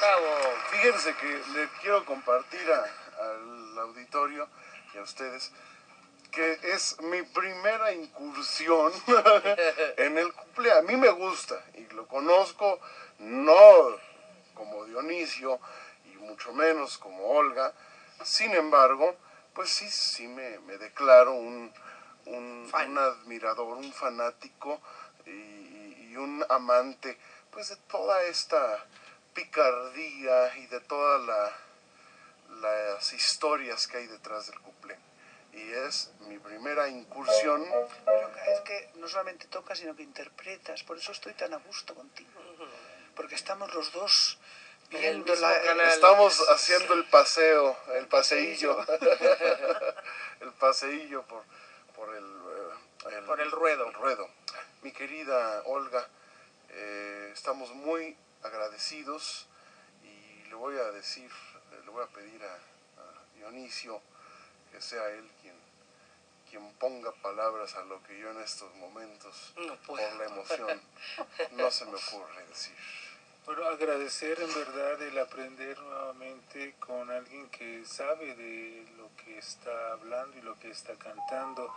Bravo. Fíjense que le quiero compartir a- al auditorio y a ustedes que es mi primera incursión (laughs) en el cumple. A mí me gusta y lo conozco no como Dionisio y mucho menos como Olga. Sin embargo, pues sí, sí me, me declaro un, un, un admirador, un fanático y, y- un amante pues de toda esta picardía y de todas la, las historias que hay detrás del cuplé. Y es mi primera incursión. Pero es que no solamente tocas, sino que interpretas. Por eso estoy tan a gusto contigo. Porque estamos los dos viendo mismo la... canal. Estamos haciendo el paseo, el paseillo, (laughs) el paseillo por, por el, eh, Por el ruedo. ruedo. Mi querida Olga, eh, estamos muy agradecidos y le voy a decir, eh, le voy a pedir a, a Dionisio que sea él quien, quien ponga palabras a lo que yo en estos momentos, No por la emoción, no se me ocurre decir. Bueno, agradecer en verdad el aprender nuevamente con alguien que sabe de lo que está hablando y lo que está cantando.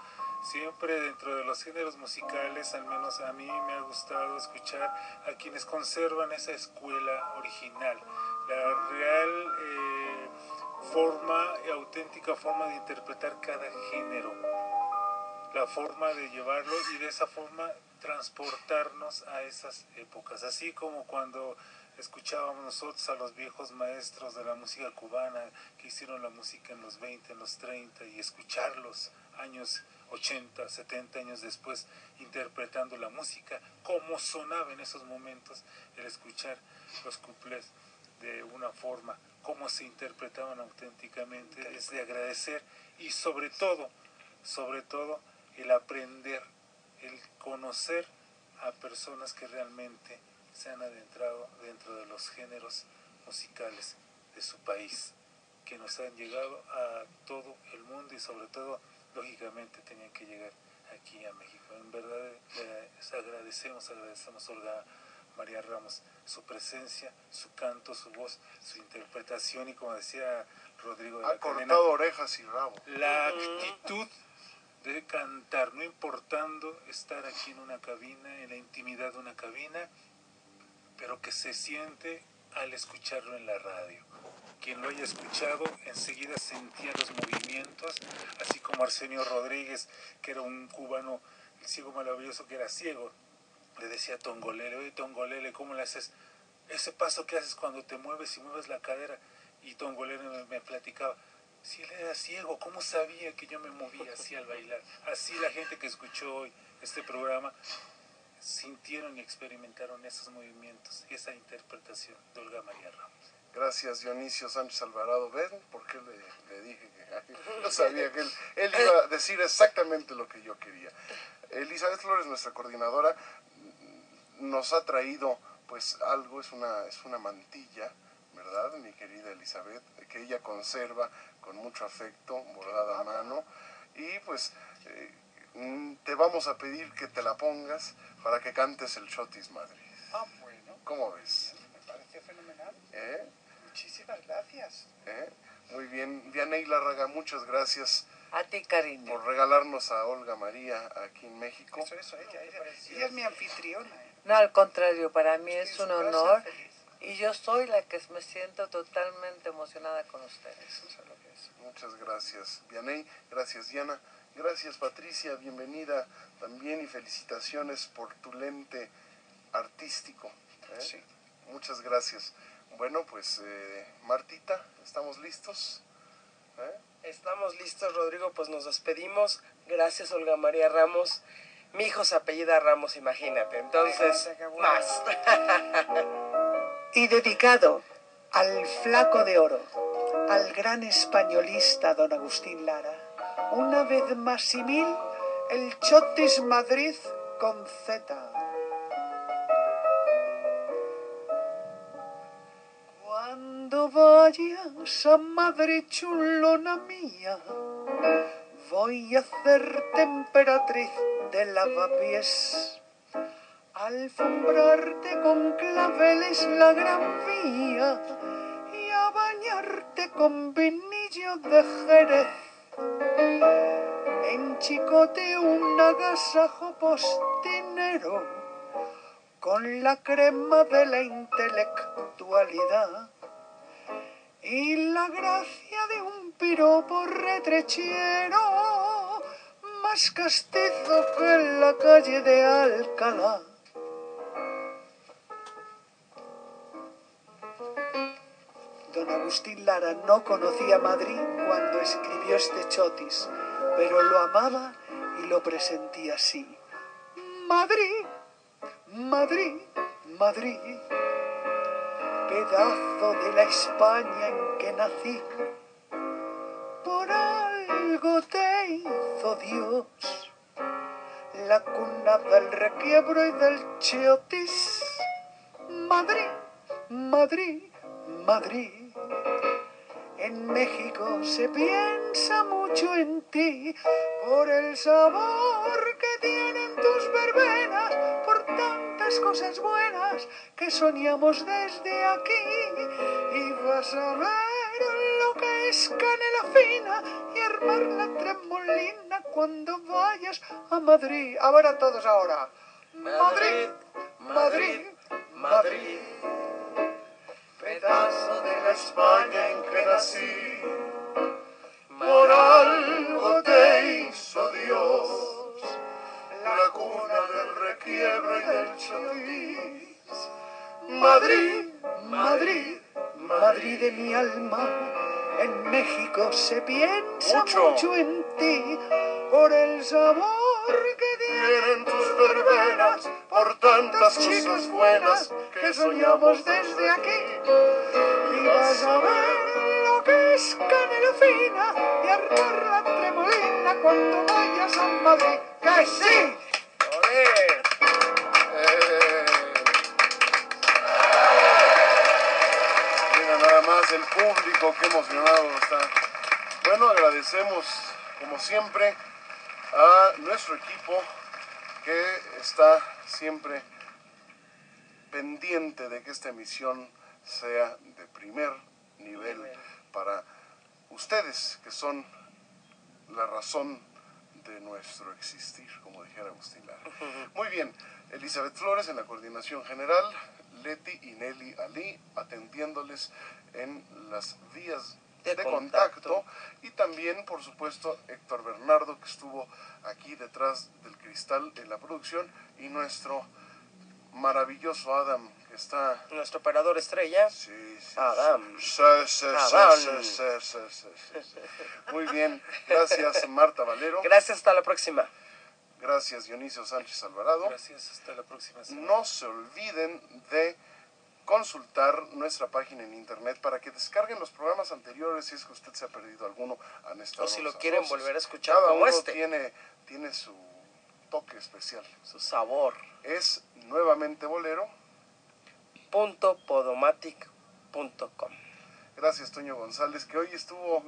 Siempre dentro de los géneros musicales, al menos a mí me ha gustado escuchar a quienes conservan esa escuela original, la real eh, forma auténtica forma de interpretar cada género la forma de llevarlo y de esa forma transportarnos a esas épocas. Así como cuando escuchábamos nosotros a los viejos maestros de la música cubana que hicieron la música en los 20, en los 30 y escucharlos años 80, 70 años después interpretando la música, cómo sonaba en esos momentos el escuchar los cuplés de una forma, cómo se interpretaban auténticamente, es de agradecer y sobre todo, sobre todo el aprender, el conocer a personas que realmente se han adentrado dentro de los géneros musicales de su país, que nos han llegado a todo el mundo y sobre todo, lógicamente, tenían que llegar aquí a México. En verdad, les agradecemos, agradecemos a Olga María Ramos su presencia, su canto, su voz, su interpretación y como decía Rodrigo de Ha la Cadena, cortado orejas y rabo. la actitud de cantar, no importando estar aquí en una cabina, en la intimidad de una cabina, pero que se siente al escucharlo en la radio. Quien lo haya escuchado enseguida sentía los movimientos, así como Arsenio Rodríguez, que era un cubano, el ciego maravilloso que era ciego, le decía a Tongolele, oye Tongolele, ¿cómo le haces? Ese paso que haces cuando te mueves y mueves la cadera. Y Tongolele me, me platicaba, si él era ciego, ¿cómo sabía que yo me movía así al bailar? Así la gente que escuchó hoy este programa sintieron y experimentaron esos movimientos, esa interpretación de Olga María Ramos. Gracias Dionisio Sánchez Alvarado. ¿Ven por qué le, le dije que (laughs) (laughs) yo sabía que él, él iba a decir exactamente lo que yo quería? Elizabeth Flores, nuestra coordinadora, nos ha traído pues algo, es una, es una mantilla, ¿verdad? Mi querida Elizabeth, que ella conserva con mucho afecto, bordada a mano. Y pues eh, mm, te vamos a pedir que te la pongas para que cantes el Chotis Madrid. Ah, bueno, ¿Cómo ves? me parece fenomenal. ¿Eh? Muchísimas gracias. ¿Eh? Muy bien. Vianey Larraga, muchas gracias A ti, cariño. por regalarnos a Olga María aquí en México. Eso, eso, ella, ella, ella es mi anfitriona. ¿eh? No, al contrario, para mí es un su casa, honor feliz. Y yo soy la que me siento totalmente emocionada con ustedes. Eso es lo que es. Muchas gracias, Vianey. Gracias, Diana. Gracias, Patricia. Bienvenida también y felicitaciones por tu lente artístico. ¿eh? Sí. Muchas gracias. Bueno, pues, eh, Martita, ¿estamos listos? ¿Eh? Estamos listos, Rodrigo, pues nos despedimos. Gracias, Olga María Ramos. Mi hijo se apellida Ramos, imagínate. Entonces, qué bueno. más. (laughs) y dedicado al flaco de oro, al gran españolista don Agustín Lara. Una vez más y mil, el Chotis Madrid con Z. Cuando vayas a Madrid, chulona mía, voy a hacer temperatriz de lavapiés. Alfombrarte con claveles la gran vía y a bañarte con vinillo de Jerez. En chicote un agasajo postinero con la crema de la intelectualidad y la gracia de un piropo retrechero más castizo que en la calle de Alcalá. Don Agustín Lara no conocía Madrid cuando escribió este chotis, pero lo amaba y lo presentía así. Madrid, Madrid, Madrid, pedazo de la España en que nací. Por algo te hizo Dios, la cuna del requiebro y del chotis. Madrid, Madrid, Madrid. En México se piensa mucho en ti por el sabor que tienen tus verbenas, por tantas cosas buenas que soñamos desde aquí. Y vas a ver lo que es canela fina y armar la tremolina cuando vayas a Madrid. A ver a todos ahora. Madrid, Madrid, Madrid pedazo de la España en que nací. Por algo te hizo Dios, la cuna del requiebro y del chotis. Madrid, Madrid, Madrid de mi alma, en México se piensa mucho, en ti, por el sabor que tienen tus verbenas, por tantas chicas buenas que soñamos desde aquí. Y vas a ver lo que es canela fina y armar la tremolina cuando vayas a Madrid. ¡Que sí! Mira nada más el público, qué emocionado está. Bueno, agradecemos como siempre a nuestro equipo que está siempre pendiente de que esta emisión sea de primer nivel para ustedes que son la razón de nuestro existir, como dijera Agustín Lara. (laughs) Muy bien, Elizabeth Flores en la coordinación general, Leti y Nelly Ali atendiéndoles en las vías de, contacto. y también, por supuesto, Héctor Bernardo que estuvo aquí detrás del cristal en la producción y nuestro maravilloso Adam está... Nuestro operador estrella. Sí, sí. Adam. Sí, sí, sí, Adam. sí, sí, sí, sí, sí, sí. Muy bien, gracias Marta Valero. Gracias, hasta la próxima. Gracias Dionisio Sánchez Alvarado. Gracias, hasta la próxima semana. No se olviden de consultar nuestra página en internet para que descarguen los programas anteriores si es que usted se ha perdido alguno han estado O si lo quieren volver a escuchar Cada como uno este. tiene tiene su toque especial su sabor es nuevamente bolero punto podomatic.com gracias Toño González que hoy estuvo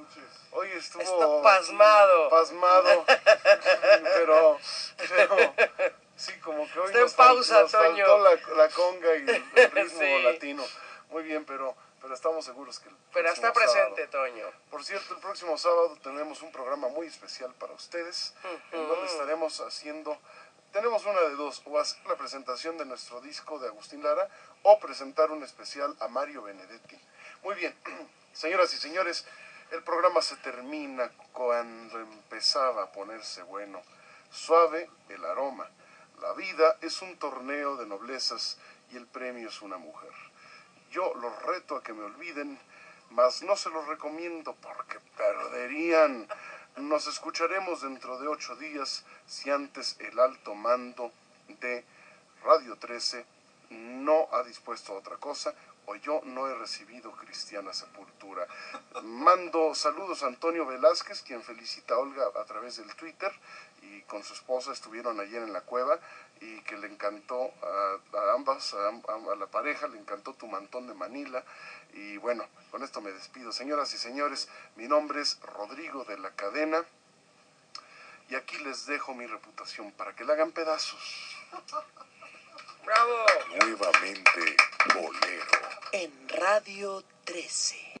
hoy estuvo Está pasmado. pasmado (laughs) pero pero sí como que hoy Está en nos pausa, nos faltó Toño. la, la conga y el, el (laughs) ritmo Sí. latino muy bien pero pero estamos seguros que el Pero está presente, sábado- Toño. Por cierto, el próximo sábado tenemos un programa muy especial para ustedes, en donde estaremos haciendo, tenemos una de dos, o hacer la presentación de nuestro disco de Agustín Lara, o presentar un especial a Mario Benedetti. Muy bien, (clears throat) señoras y señores, el programa se termina cuando empezaba a ponerse bueno. Suave el aroma. La vida es un torneo de noblezas y el premio es una mujer. Yo los reto a que me olviden, mas no se los recomiendo porque perderían. Nos escucharemos dentro de ocho días si antes el alto mando de Radio 13 no ha dispuesto a otra cosa o yo no he recibido cristiana sepultura. Mando saludos a Antonio Velázquez, quien felicita a Olga a través del Twitter y con su esposa estuvieron ayer en la cueva y que le encantó a, a ambas, a, a- a la pareja, le encantó tu mantón de Manila. Y bueno, con esto me despido. Señoras y señores, mi nombre es Rodrigo de la Cadena y aquí les dejo mi reputación para que la hagan pedazos. (laughs) ¡Bravo! Nuevamente bolero. En Radio 13.